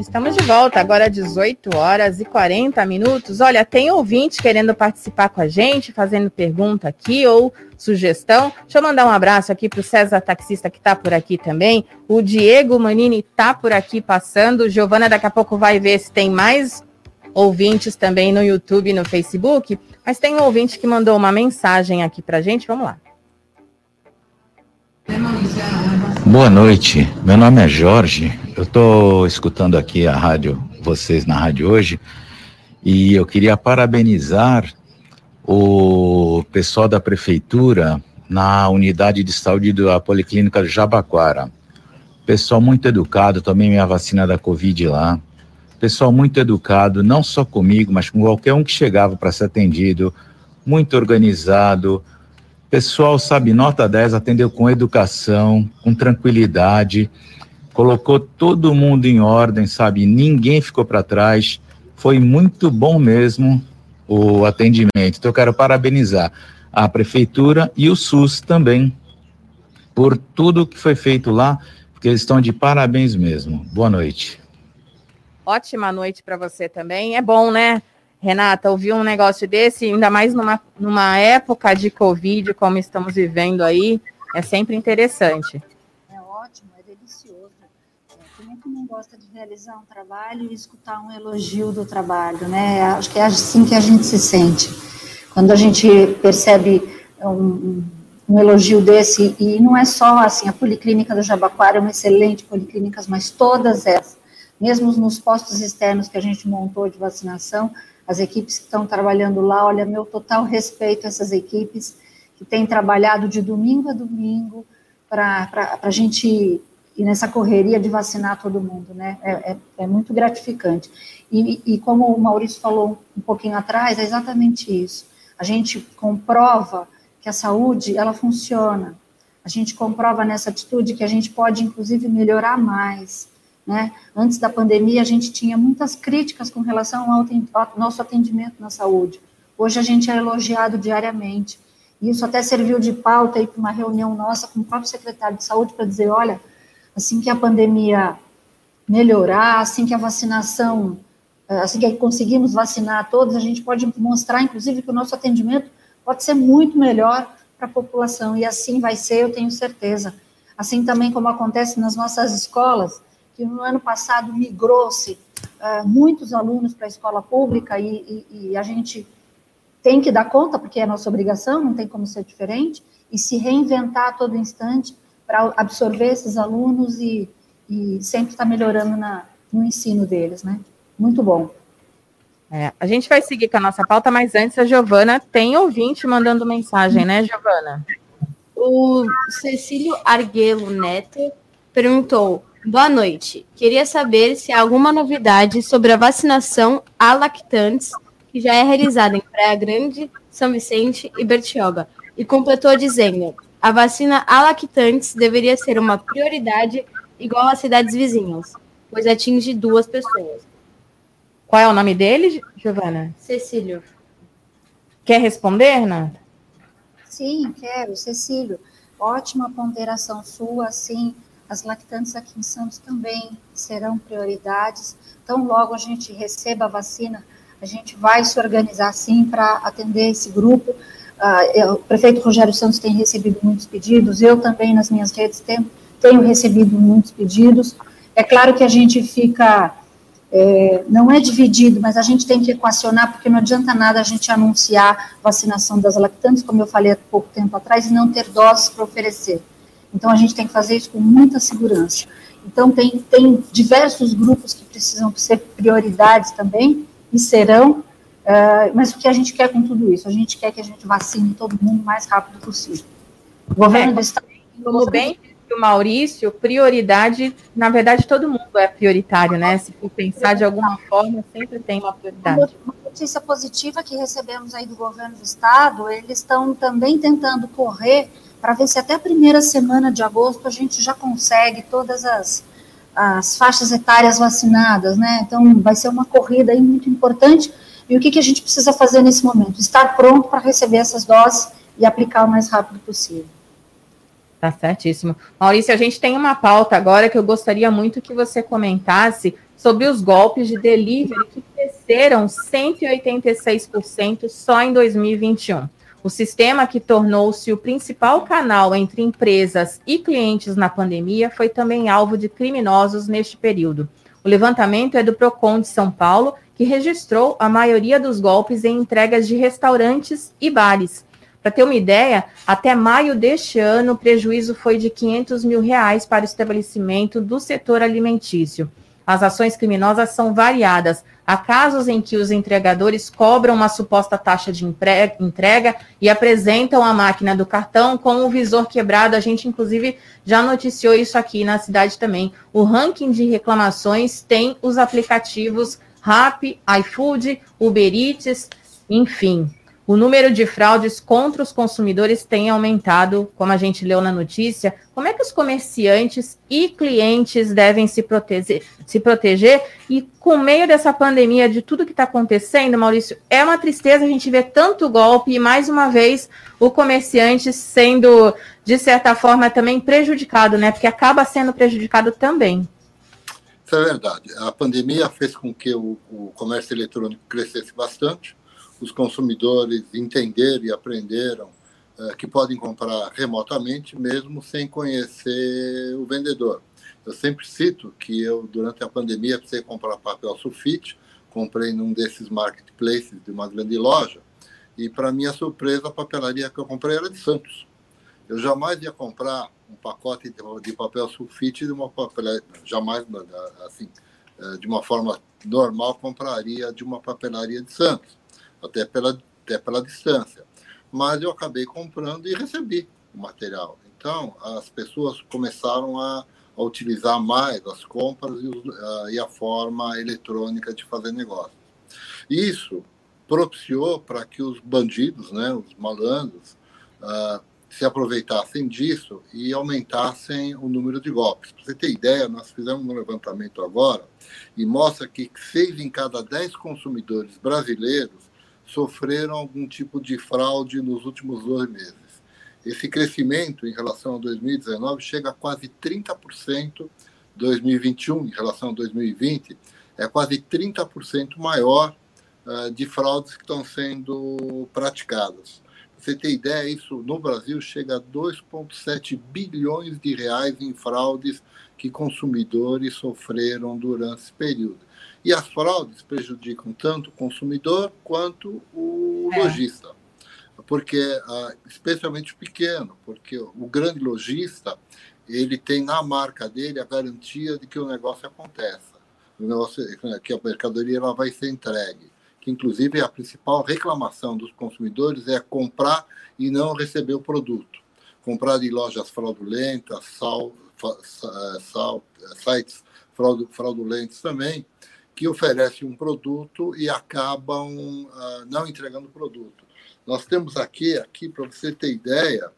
Estamos de volta, agora 18 horas e 40 minutos. Olha, tem ouvinte querendo participar com a gente, fazendo pergunta aqui ou sugestão. Deixa eu mandar um abraço aqui para o César Taxista, que está por aqui também. O Diego Manini está por aqui passando. Giovana, daqui a pouco vai ver se tem mais ouvintes também no YouTube e no Facebook. Mas tem um ouvinte que mandou uma mensagem aqui para a gente. Vamos lá. Boa noite, meu nome é Jorge. Eu estou escutando aqui a rádio, vocês na rádio hoje, e eu queria parabenizar o pessoal da prefeitura na unidade de saúde da Policlínica Jabaquara. Pessoal muito educado, tomei minha vacina da Covid lá. Pessoal muito educado, não só comigo, mas com qualquer um que chegava para ser atendido, muito organizado, Pessoal, sabe, nota 10 atendeu com educação, com tranquilidade, colocou todo mundo em ordem, sabe? Ninguém ficou para trás. Foi muito bom mesmo o atendimento. Então, eu quero parabenizar a prefeitura e o SUS também por tudo que foi feito lá, porque eles estão de parabéns mesmo. Boa noite. Ótima noite para você também. É bom, né? Renata, ouvir um negócio desse, ainda mais numa, numa época de Covid, como estamos vivendo aí, é sempre interessante. É ótimo, é delicioso. Quem é que não gosta de realizar um trabalho e escutar um elogio do trabalho, né? Acho que é assim que a gente se sente. Quando a gente percebe um, um elogio desse, e não é só assim, a Policlínica do Jabaquara é uma excelente policlínica, mas todas essas, mesmo nos postos externos que a gente montou de vacinação, as equipes que estão trabalhando lá, olha, meu total respeito a essas equipes que têm trabalhado de domingo a domingo para a gente ir nessa correria de vacinar todo mundo, né? É, é, é muito gratificante. E, e, como o Maurício falou um pouquinho atrás, é exatamente isso. A gente comprova que a saúde, ela funciona. A gente comprova nessa atitude que a gente pode, inclusive, melhorar mais, né? Antes da pandemia, a gente tinha muitas críticas com relação ao, nosso atendimento na saúde. Hoje a gente é elogiado diariamente. Isso até serviu de pauta para uma reunião nossa com o próprio secretário de saúde para dizer, olha, assim que a pandemia melhorar, assim que a vacinação, eh, assim que conseguimos vacinar todos, a gente pode mostrar, inclusive, que o nosso atendimento pode ser muito melhor para a população, e assim vai ser, eu tenho certeza. Assim também como acontece nas nossas escolas, que no ano passado migrou-se uh, muitos alunos para a escola pública e, e, e, a gente tem que dar conta, porque é nossa obrigação, não tem como ser diferente, e se reinventar a todo instante para absorver esses alunos e, e sempre estar tá melhorando na, no ensino deles, né? Muito bom. É, a gente vai seguir com a nossa pauta, mas antes a Giovana tem ouvinte mandando mensagem, né, Giovana? O Cecílio Arguelo Neto perguntou: Boa noite. Queria saber se há alguma novidade sobre a vacinação a lactantes que já é realizada em Praia Grande, São Vicente e Bertioga. E completou dizendo: a vacina a lactantes deveria ser uma prioridade igual às cidades vizinhas, pois atinge duas pessoas. Qual é o nome dele, Giovana? Cecílio. Quer responder, Nata? Sim, quero, Cecílio. Ótima ponderação sua, sim as lactantes aqui em Santos também serão prioridades. Então, logo a gente receba a vacina, a gente vai se organizar sim para atender esse grupo. Uh, o prefeito Rogério Santos tem recebido muitos pedidos, eu também nas minhas redes tenho, tenho recebido muitos pedidos. É claro que a gente fica, é, não é dividido, mas a gente tem que equacionar, porque não adianta nada a gente anunciar vacinação das lactantes, como eu falei há pouco tempo atrás, e não ter doses para oferecer. Então, a gente tem que fazer isso com muita segurança. Então, tem, tem diversos grupos que precisam ser prioridades também, e serão, uh, mas o que a gente quer com tudo isso? A gente quer que a gente vacine todo mundo o mais rápido possível. O governo é, do Estado... Como bem o Maurício, prioridade, na verdade, todo mundo é prioritário, né? Se for pensar de alguma forma, sempre tem uma prioridade. Uma notícia positiva que recebemos aí do governo do Estado, eles estão também tentando correr para ver se até a primeira semana de agosto a gente já consegue todas as, as faixas etárias vacinadas, né? Então, vai ser uma corrida aí muito importante. E o que, que a gente precisa fazer nesse momento? Estar pronto para receber essas doses e aplicar o mais rápido possível. Tá certíssimo. Maurício, a gente tem uma pauta agora que eu gostaria muito que você comentasse sobre os golpes de delivery que cresceram 186% só em 2021. O sistema que tornou-se o principal canal entre empresas e clientes na pandemia foi também alvo de criminosos neste período. O levantamento é do Procon de São Paulo, que registrou a maioria dos golpes em entregas de restaurantes e bares. Para ter uma ideia, até maio deste ano, o prejuízo foi de 500 mil reais para o estabelecimento do setor alimentício. As ações criminosas são variadas. Há casos em que os entregadores cobram uma suposta taxa de entrega e apresentam a máquina do cartão com o visor quebrado. A gente, inclusive, já noticiou isso aqui na cidade também. O ranking de reclamações tem os aplicativos Rap, iFood, Uber Eats, enfim, o número de fraudes contra os consumidores tem aumentado, como a gente leu na notícia. Como é que os comerciantes e clientes devem se proteger, se proteger? E com meio dessa pandemia, de tudo que está acontecendo, Maurício, é uma tristeza a gente ver tanto golpe e, mais uma vez, o comerciante sendo, de certa forma, também prejudicado, né? Porque acaba sendo prejudicado também. Isso é verdade. A pandemia fez com que o, o comércio eletrônico crescesse bastante os consumidores entenderam e aprenderam uh, que podem comprar remotamente, mesmo sem conhecer o vendedor. Eu sempre cito que eu, durante a pandemia, precisei comprar papel sulfite, comprei num desses marketplaces de uma grande loja, e, para minha surpresa, a papelaria que eu comprei era de Santos. Eu jamais ia comprar um pacote de papel sulfite de uma papelaria, jamais, assim, eh, de uma forma normal, compraria de uma papelaria de Santos até pela, até pela distância. Mas eu acabei comprando e recebi o material. Então, as pessoas começaram a, a utilizar mais as compras e, a, e a forma eletrônica de fazer negócio. Isso propiciou para que os bandidos, né, os malandros, uh, se aproveitassem disso e aumentassem o número de golpes. Para você ter ideia, nós fizemos um levantamento agora e mostra que seis em cada dez consumidores brasileiros sofreram algum tipo de fraude nos últimos dois meses. Esse crescimento em relação a 2019 chega a quase 30%, 2021 em relação a 2020 é quase 30% maior uh, de fraudes que estão sendo praticadas. Pra você ter ideia, isso no Brasil chega a 2,7 bilhões de reais em fraudes que consumidores sofreram durante esse período. E as fraudes prejudicam tanto o consumidor quanto o é. lojista. Porque, ah, especialmente o pequeno, porque o grande lojista, ele tem na marca dele a garantia de que o negócio aconteça, o negócio, que a mercadoria ela vai ser entregue. Que, inclusive, a principal reclamação dos consumidores é comprar e não receber o produto. Comprar de lojas fraudulentas, sal, sal, sites fraudulentos também, que oferecem um produto e acabam uh, não entregando o produto. Nós temos aqui, aqui para você ter ideia,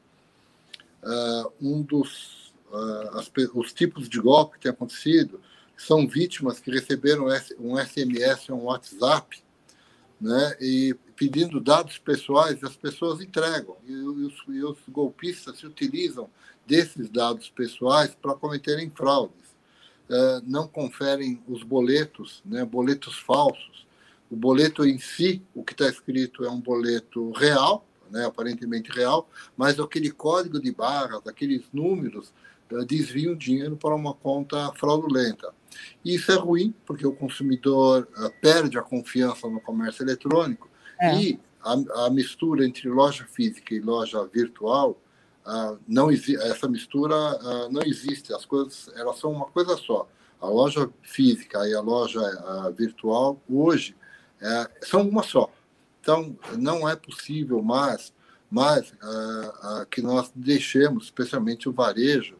uh, um dos uh, as, os tipos de golpe que tem acontecido são vítimas que receberam um SMS ou um WhatsApp, né, e pedindo dados pessoais, as pessoas entregam e os, e os golpistas se utilizam desses dados pessoais para cometerem fraudes. Eh, não conferem os boletos, né, boletos falsos. O boleto em si, o que está escrito é um boleto real, né, aparentemente real, mas aquele código de barras, aqueles números, uh, desviam dinheiro para uma conta fraudulenta. Isso é ruim, porque o consumidor uh, perde a confiança no comércio eletrônico é. e a, a mistura entre loja física e loja virtual ah, não essa mistura ah, não existe. As coisas elas são uma coisa só. A loja física e a loja ah, virtual hoje é, são uma só. Então não é possível mais, mais que nós deixemos, especialmente o varejo,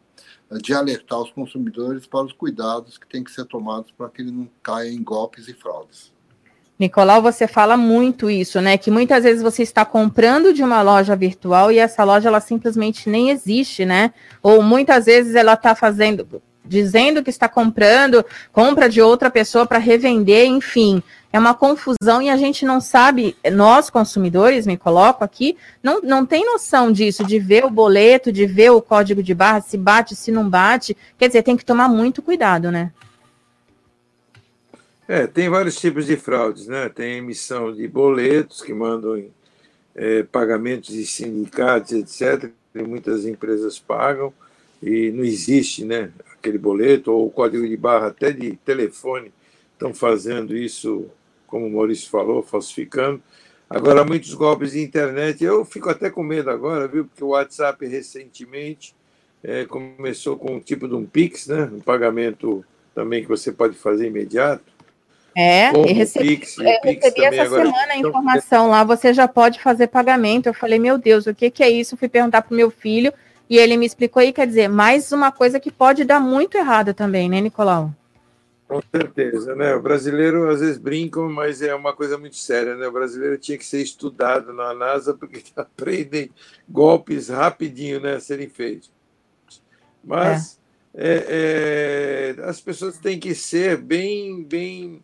de alertar os consumidores para os cuidados que têm que ser tomados para que ele não caia em golpes e fraudes. Nicolau, você fala muito isso, né? Que muitas vezes você está comprando de uma loja virtual e essa loja ela simplesmente nem existe, né? Ou muitas vezes ela está fazendo, dizendo que está comprando, compra de outra pessoa para revender, enfim. É uma confusão e a gente não sabe, nós consumidores, me coloco aqui, não, não tem noção disso, de ver o boleto, de ver o código de barra, se bate, se não bate. Quer dizer, tem que tomar muito cuidado, né? É, tem vários tipos de fraudes, né? Tem emissão de boletos que mandam é, pagamentos de sindicatos, etc., que muitas empresas pagam e não existe, né? Aquele boleto ou o código de barra até de telefone estão fazendo isso, como o Maurício falou, falsificando. Agora, muitos golpes de internet, eu fico até com medo agora, viu? Porque o WhatsApp recentemente é, começou com um tipo de um Pix, né? Um pagamento também que você pode fazer imediato. É, eu recebi, Pix, eu recebi essa agora... semana a informação lá, você já pode fazer pagamento. Eu falei, meu Deus, o que, que é isso? Fui perguntar para o meu filho e ele me explicou aí, quer dizer, mais uma coisa que pode dar muito errado também, né, Nicolau? Com certeza, né? O brasileiro às vezes brinca, mas é uma coisa muito séria, né? O brasileiro tinha que ser estudado na NASA porque aprendem golpes rapidinho, né, a serem feitos. Mas é. É, é, as pessoas têm que ser bem, bem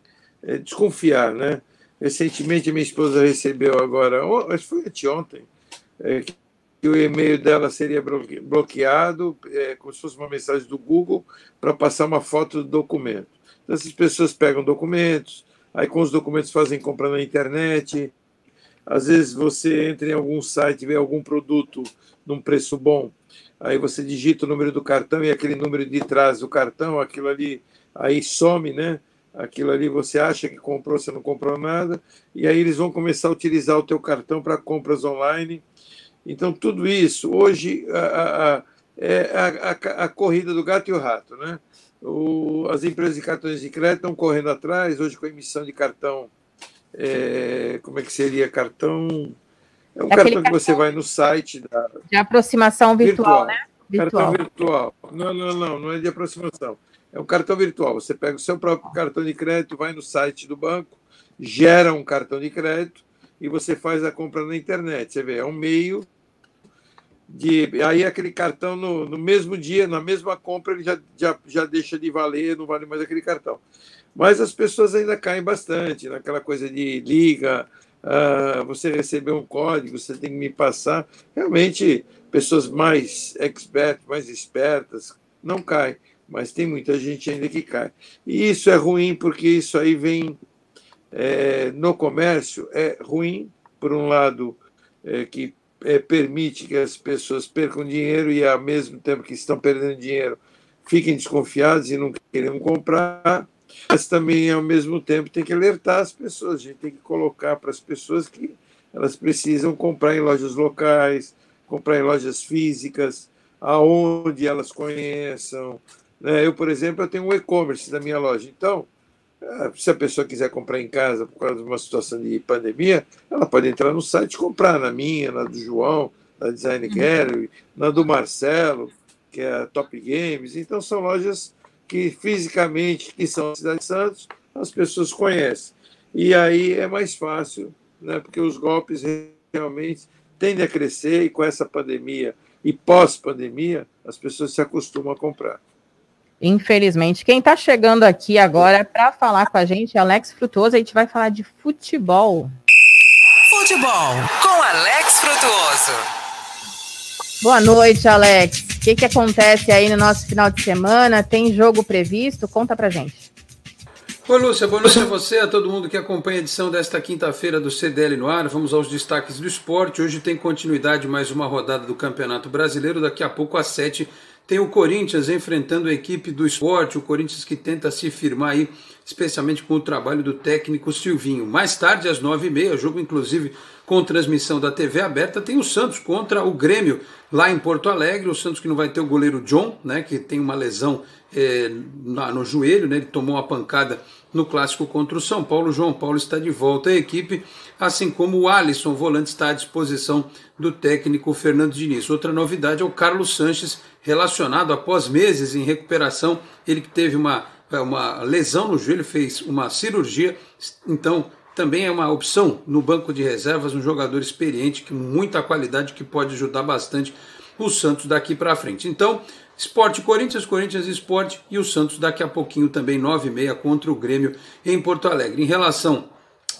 desconfiar, né? Recentemente, minha esposa recebeu agora, acho que foi anteontem, é, que o e-mail dela seria bloqueado, é, como se fosse uma mensagem do Google, para passar uma foto do documento. Então, essas pessoas pegam documentos, aí com os documentos fazem compra na internet. Às vezes você entra em algum site, vê algum produto num preço bom, aí você digita o número do cartão e aquele número de trás do cartão, aquilo ali aí some, né? Aquilo ali você acha que comprou, você não comprou nada, e aí eles vão começar a utilizar o teu cartão para compras online. Então, tudo isso, hoje, a, a, é a, a, a, corrida do gato e o rato. Né? O, as empresas de cartões de crédito estão correndo atrás, hoje com a emissão de cartão, é, como é que seria? Cartão... É um cartão que você vai no site da... De aproximação virtual, virtual. né? Virtual. Cartão virtual. Não, não, não, não é de aproximação é um cartão virtual. Você pega o seu próprio cartão de crédito, vai no site do banco, gera um cartão de crédito e você faz a compra na internet. Você vê, é um meio de. Aí aquele cartão, no, no mesmo dia, na mesma compra, ele já, já, já deixa de valer, não vale mais aquele cartão. Mas as pessoas ainda caem bastante naquela coisa de liga, uh, você recebeu um código, você tem que me passar. Realmente, pessoas mais expert, mais espertas, não caem mas tem muita gente ainda que cai. E isso é ruim porque isso aí vem é, no comércio, é ruim, por um lado, é, que é, permite que as pessoas percam dinheiro e, ao mesmo tempo que estão perdendo dinheiro, fiquem desconfiados e não querem comprar, mas também, ao mesmo tempo, tem que alertar as pessoas, a gente tem que colocar para as pessoas que elas precisam comprar em lojas locais, comprar em lojas físicas, aonde elas conheçam? Eu, por exemplo, eu tenho um e-commerce da minha loja. Então, eh, se a pessoa quiser comprar em casa por causa de uma situação de pandemia, ela pode entrar no site e comprar na minha, na do João, na Design uhum. Gallery, na do Marcelo, que é a Top Games. Então, são lojas que fisicamente, que são Cidade de Santos, as pessoas conhecem. E aí é mais fácil, né? porque os golpes realmente tendem a crescer e com essa pandemia e pós-pandemia, as pessoas se acostumam a comprar. Infelizmente. Quem está chegando aqui agora para falar com a gente é Alex Frutuoso. A gente vai falar de futebol. Futebol com Alex Frutuoso. Boa noite, Alex. O que, que acontece aí no nosso final de semana? Tem jogo previsto? Conta pra gente. Oi, Lúcia. Boa noite a você, a todo mundo que acompanha a edição desta quinta-feira do CDL no ar. Vamos aos destaques do esporte. Hoje tem continuidade mais uma rodada do Campeonato Brasileiro. Daqui a pouco, às sete, tem o Corinthians enfrentando a equipe do esporte, o Corinthians que tenta se firmar aí, especialmente com o trabalho do técnico Silvinho. Mais tarde, às nove e meia, jogo inclusive com transmissão da TV aberta, tem o Santos contra o Grêmio lá em Porto Alegre. O Santos que não vai ter o goleiro John, né, que tem uma lesão é, no joelho, né, ele tomou uma pancada no clássico contra o São Paulo. João Paulo está de volta à equipe, assim como o Alisson, volante, está à disposição do técnico Fernando Diniz. Outra novidade é o Carlos Sanches, relacionado após meses em recuperação. Ele que teve uma, uma lesão no joelho, fez uma cirurgia, então também é uma opção no banco de reservas, um jogador experiente, com muita qualidade, que pode ajudar bastante o Santos daqui para frente. Então, Esporte Corinthians, Corinthians Esporte e o Santos daqui a pouquinho também, 9 e meia contra o Grêmio em Porto Alegre. Em relação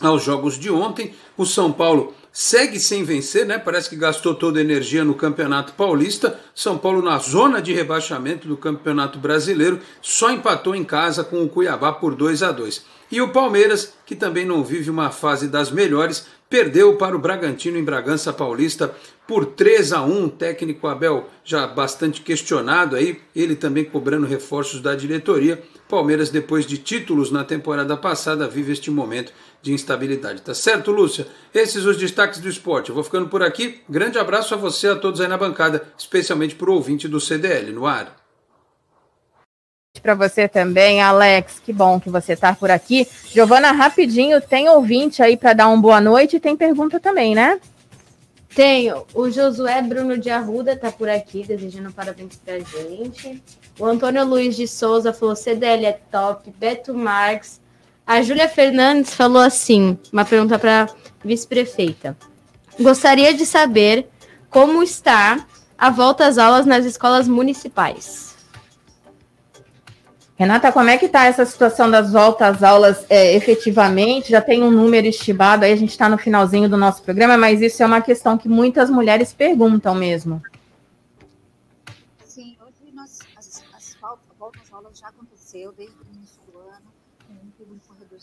aos jogos de ontem, o São Paulo segue sem vencer, né? Parece que gastou toda a energia no Campeonato Paulista. São Paulo na zona de rebaixamento do Campeonato Brasileiro, só empatou em casa com o Cuiabá por 2 a 2. E o Palmeiras, que também não vive uma fase das melhores, perdeu para o Bragantino em Bragança Paulista por 3 a 1. Técnico Abel já bastante questionado aí, ele também cobrando reforços da diretoria. Palmeiras, depois de títulos na temporada passada, vive este momento de instabilidade. Tá certo, Lúcia? Esses os destaques do esporte. Eu vou ficando por aqui. Grande abraço a você, a todos aí na bancada, especialmente para o ouvinte do CDL no ar. Para você também, Alex, que bom que você está por aqui. Giovana, rapidinho, tem ouvinte aí para dar uma boa noite e tem pergunta também, né? Tenho. O Josué Bruno de Arruda está por aqui, desejando parabéns para a gente. O Antônio Luiz de Souza falou: CDL é top. Beto Marques a Júlia Fernandes falou assim: uma pergunta para vice-prefeita. Gostaria de saber como está a volta às aulas nas escolas municipais. Renata, como é que está essa situação das voltas às aulas é, efetivamente? Já tem um número estimado, aí a gente está no finalzinho do nosso programa, mas isso é uma questão que muitas mulheres perguntam mesmo. Sim, hoje nós, as, as voltas às aulas já aconteceu desde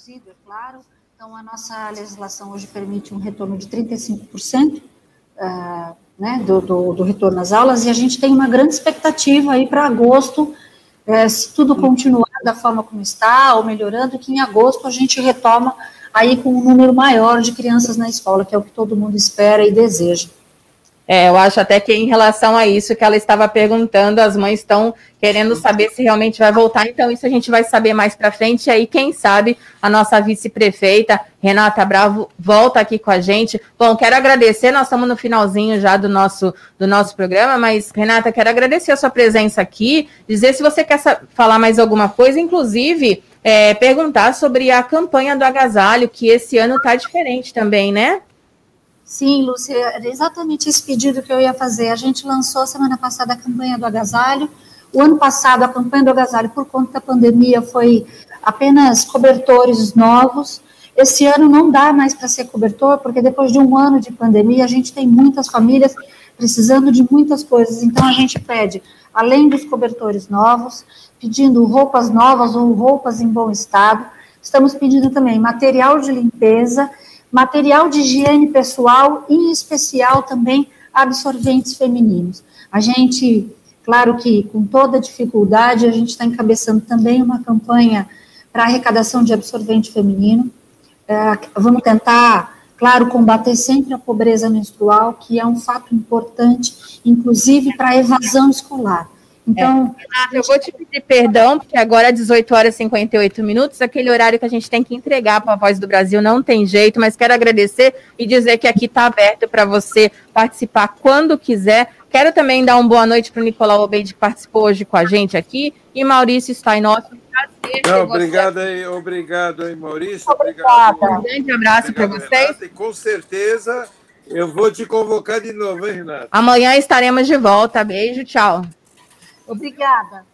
reduzido, é claro. Então, a nossa legislação hoje permite um retorno de 35% uh, né, do, do, do, retorno às aulas, e a gente tem uma grande expectativa aí para agosto, uh, se tudo continuar da forma como está, ou melhorando, que em agosto a gente retoma aí com um número maior de crianças na escola, que é o que todo mundo espera e deseja. É, eu acho até que em relação a isso que ela estava perguntando, as mães estão querendo saber se realmente vai voltar. Então, isso a gente vai saber mais para frente. E aí, quem sabe, a nossa vice-prefeita, Renata Bravo, volta aqui com a gente. Bom, quero agradecer, nós estamos no finalzinho já do nosso, do nosso programa, mas, Renata, quero agradecer a sua presença aqui, dizer se você quer falar mais alguma coisa, inclusive. É, perguntar sobre a campanha do agasalho, que esse ano está diferente também, né? Sim, Lúcia, era exatamente esse pedido que eu ia fazer. A gente lançou semana passada a campanha do agasalho. O ano passado, a campanha do agasalho, por conta da pandemia, foi apenas cobertores novos. Esse ano não dá mais para ser cobertor, porque depois de um ano de pandemia, a gente tem muitas famílias precisando de muitas coisas. Então, a gente pede, além dos cobertores novos, pedindo roupas novas ou roupas em bom estado, estamos pedindo também material de limpeza material de higiene pessoal em especial, também absorventes femininos. A gente, claro que com toda dificuldade, a gente está encabeçando também uma campanha para arrecadação de absorvente feminino. É, vamos tentar, claro, combater sempre a pobreza menstrual, que é um fato importante, inclusive para a evasão escolar. Então, é. eu vou te pedir perdão, porque agora é 18 horas e 58 minutos, aquele horário que a gente tem que entregar para a Voz do Brasil, não tem jeito, mas quero agradecer e dizer que aqui está aberto para você participar quando quiser. Quero também dar uma boa noite para o Nicolau Obeide, que participou hoje com a gente aqui, e Maurício Steinoff. Não, obrigado aí, obrigado aí, Maurício. Obrigado. Um grande abraço para vocês. Renata, e com certeza eu vou te convocar de novo, hein, Renata? Amanhã estaremos de volta. Beijo, tchau. Obrigada.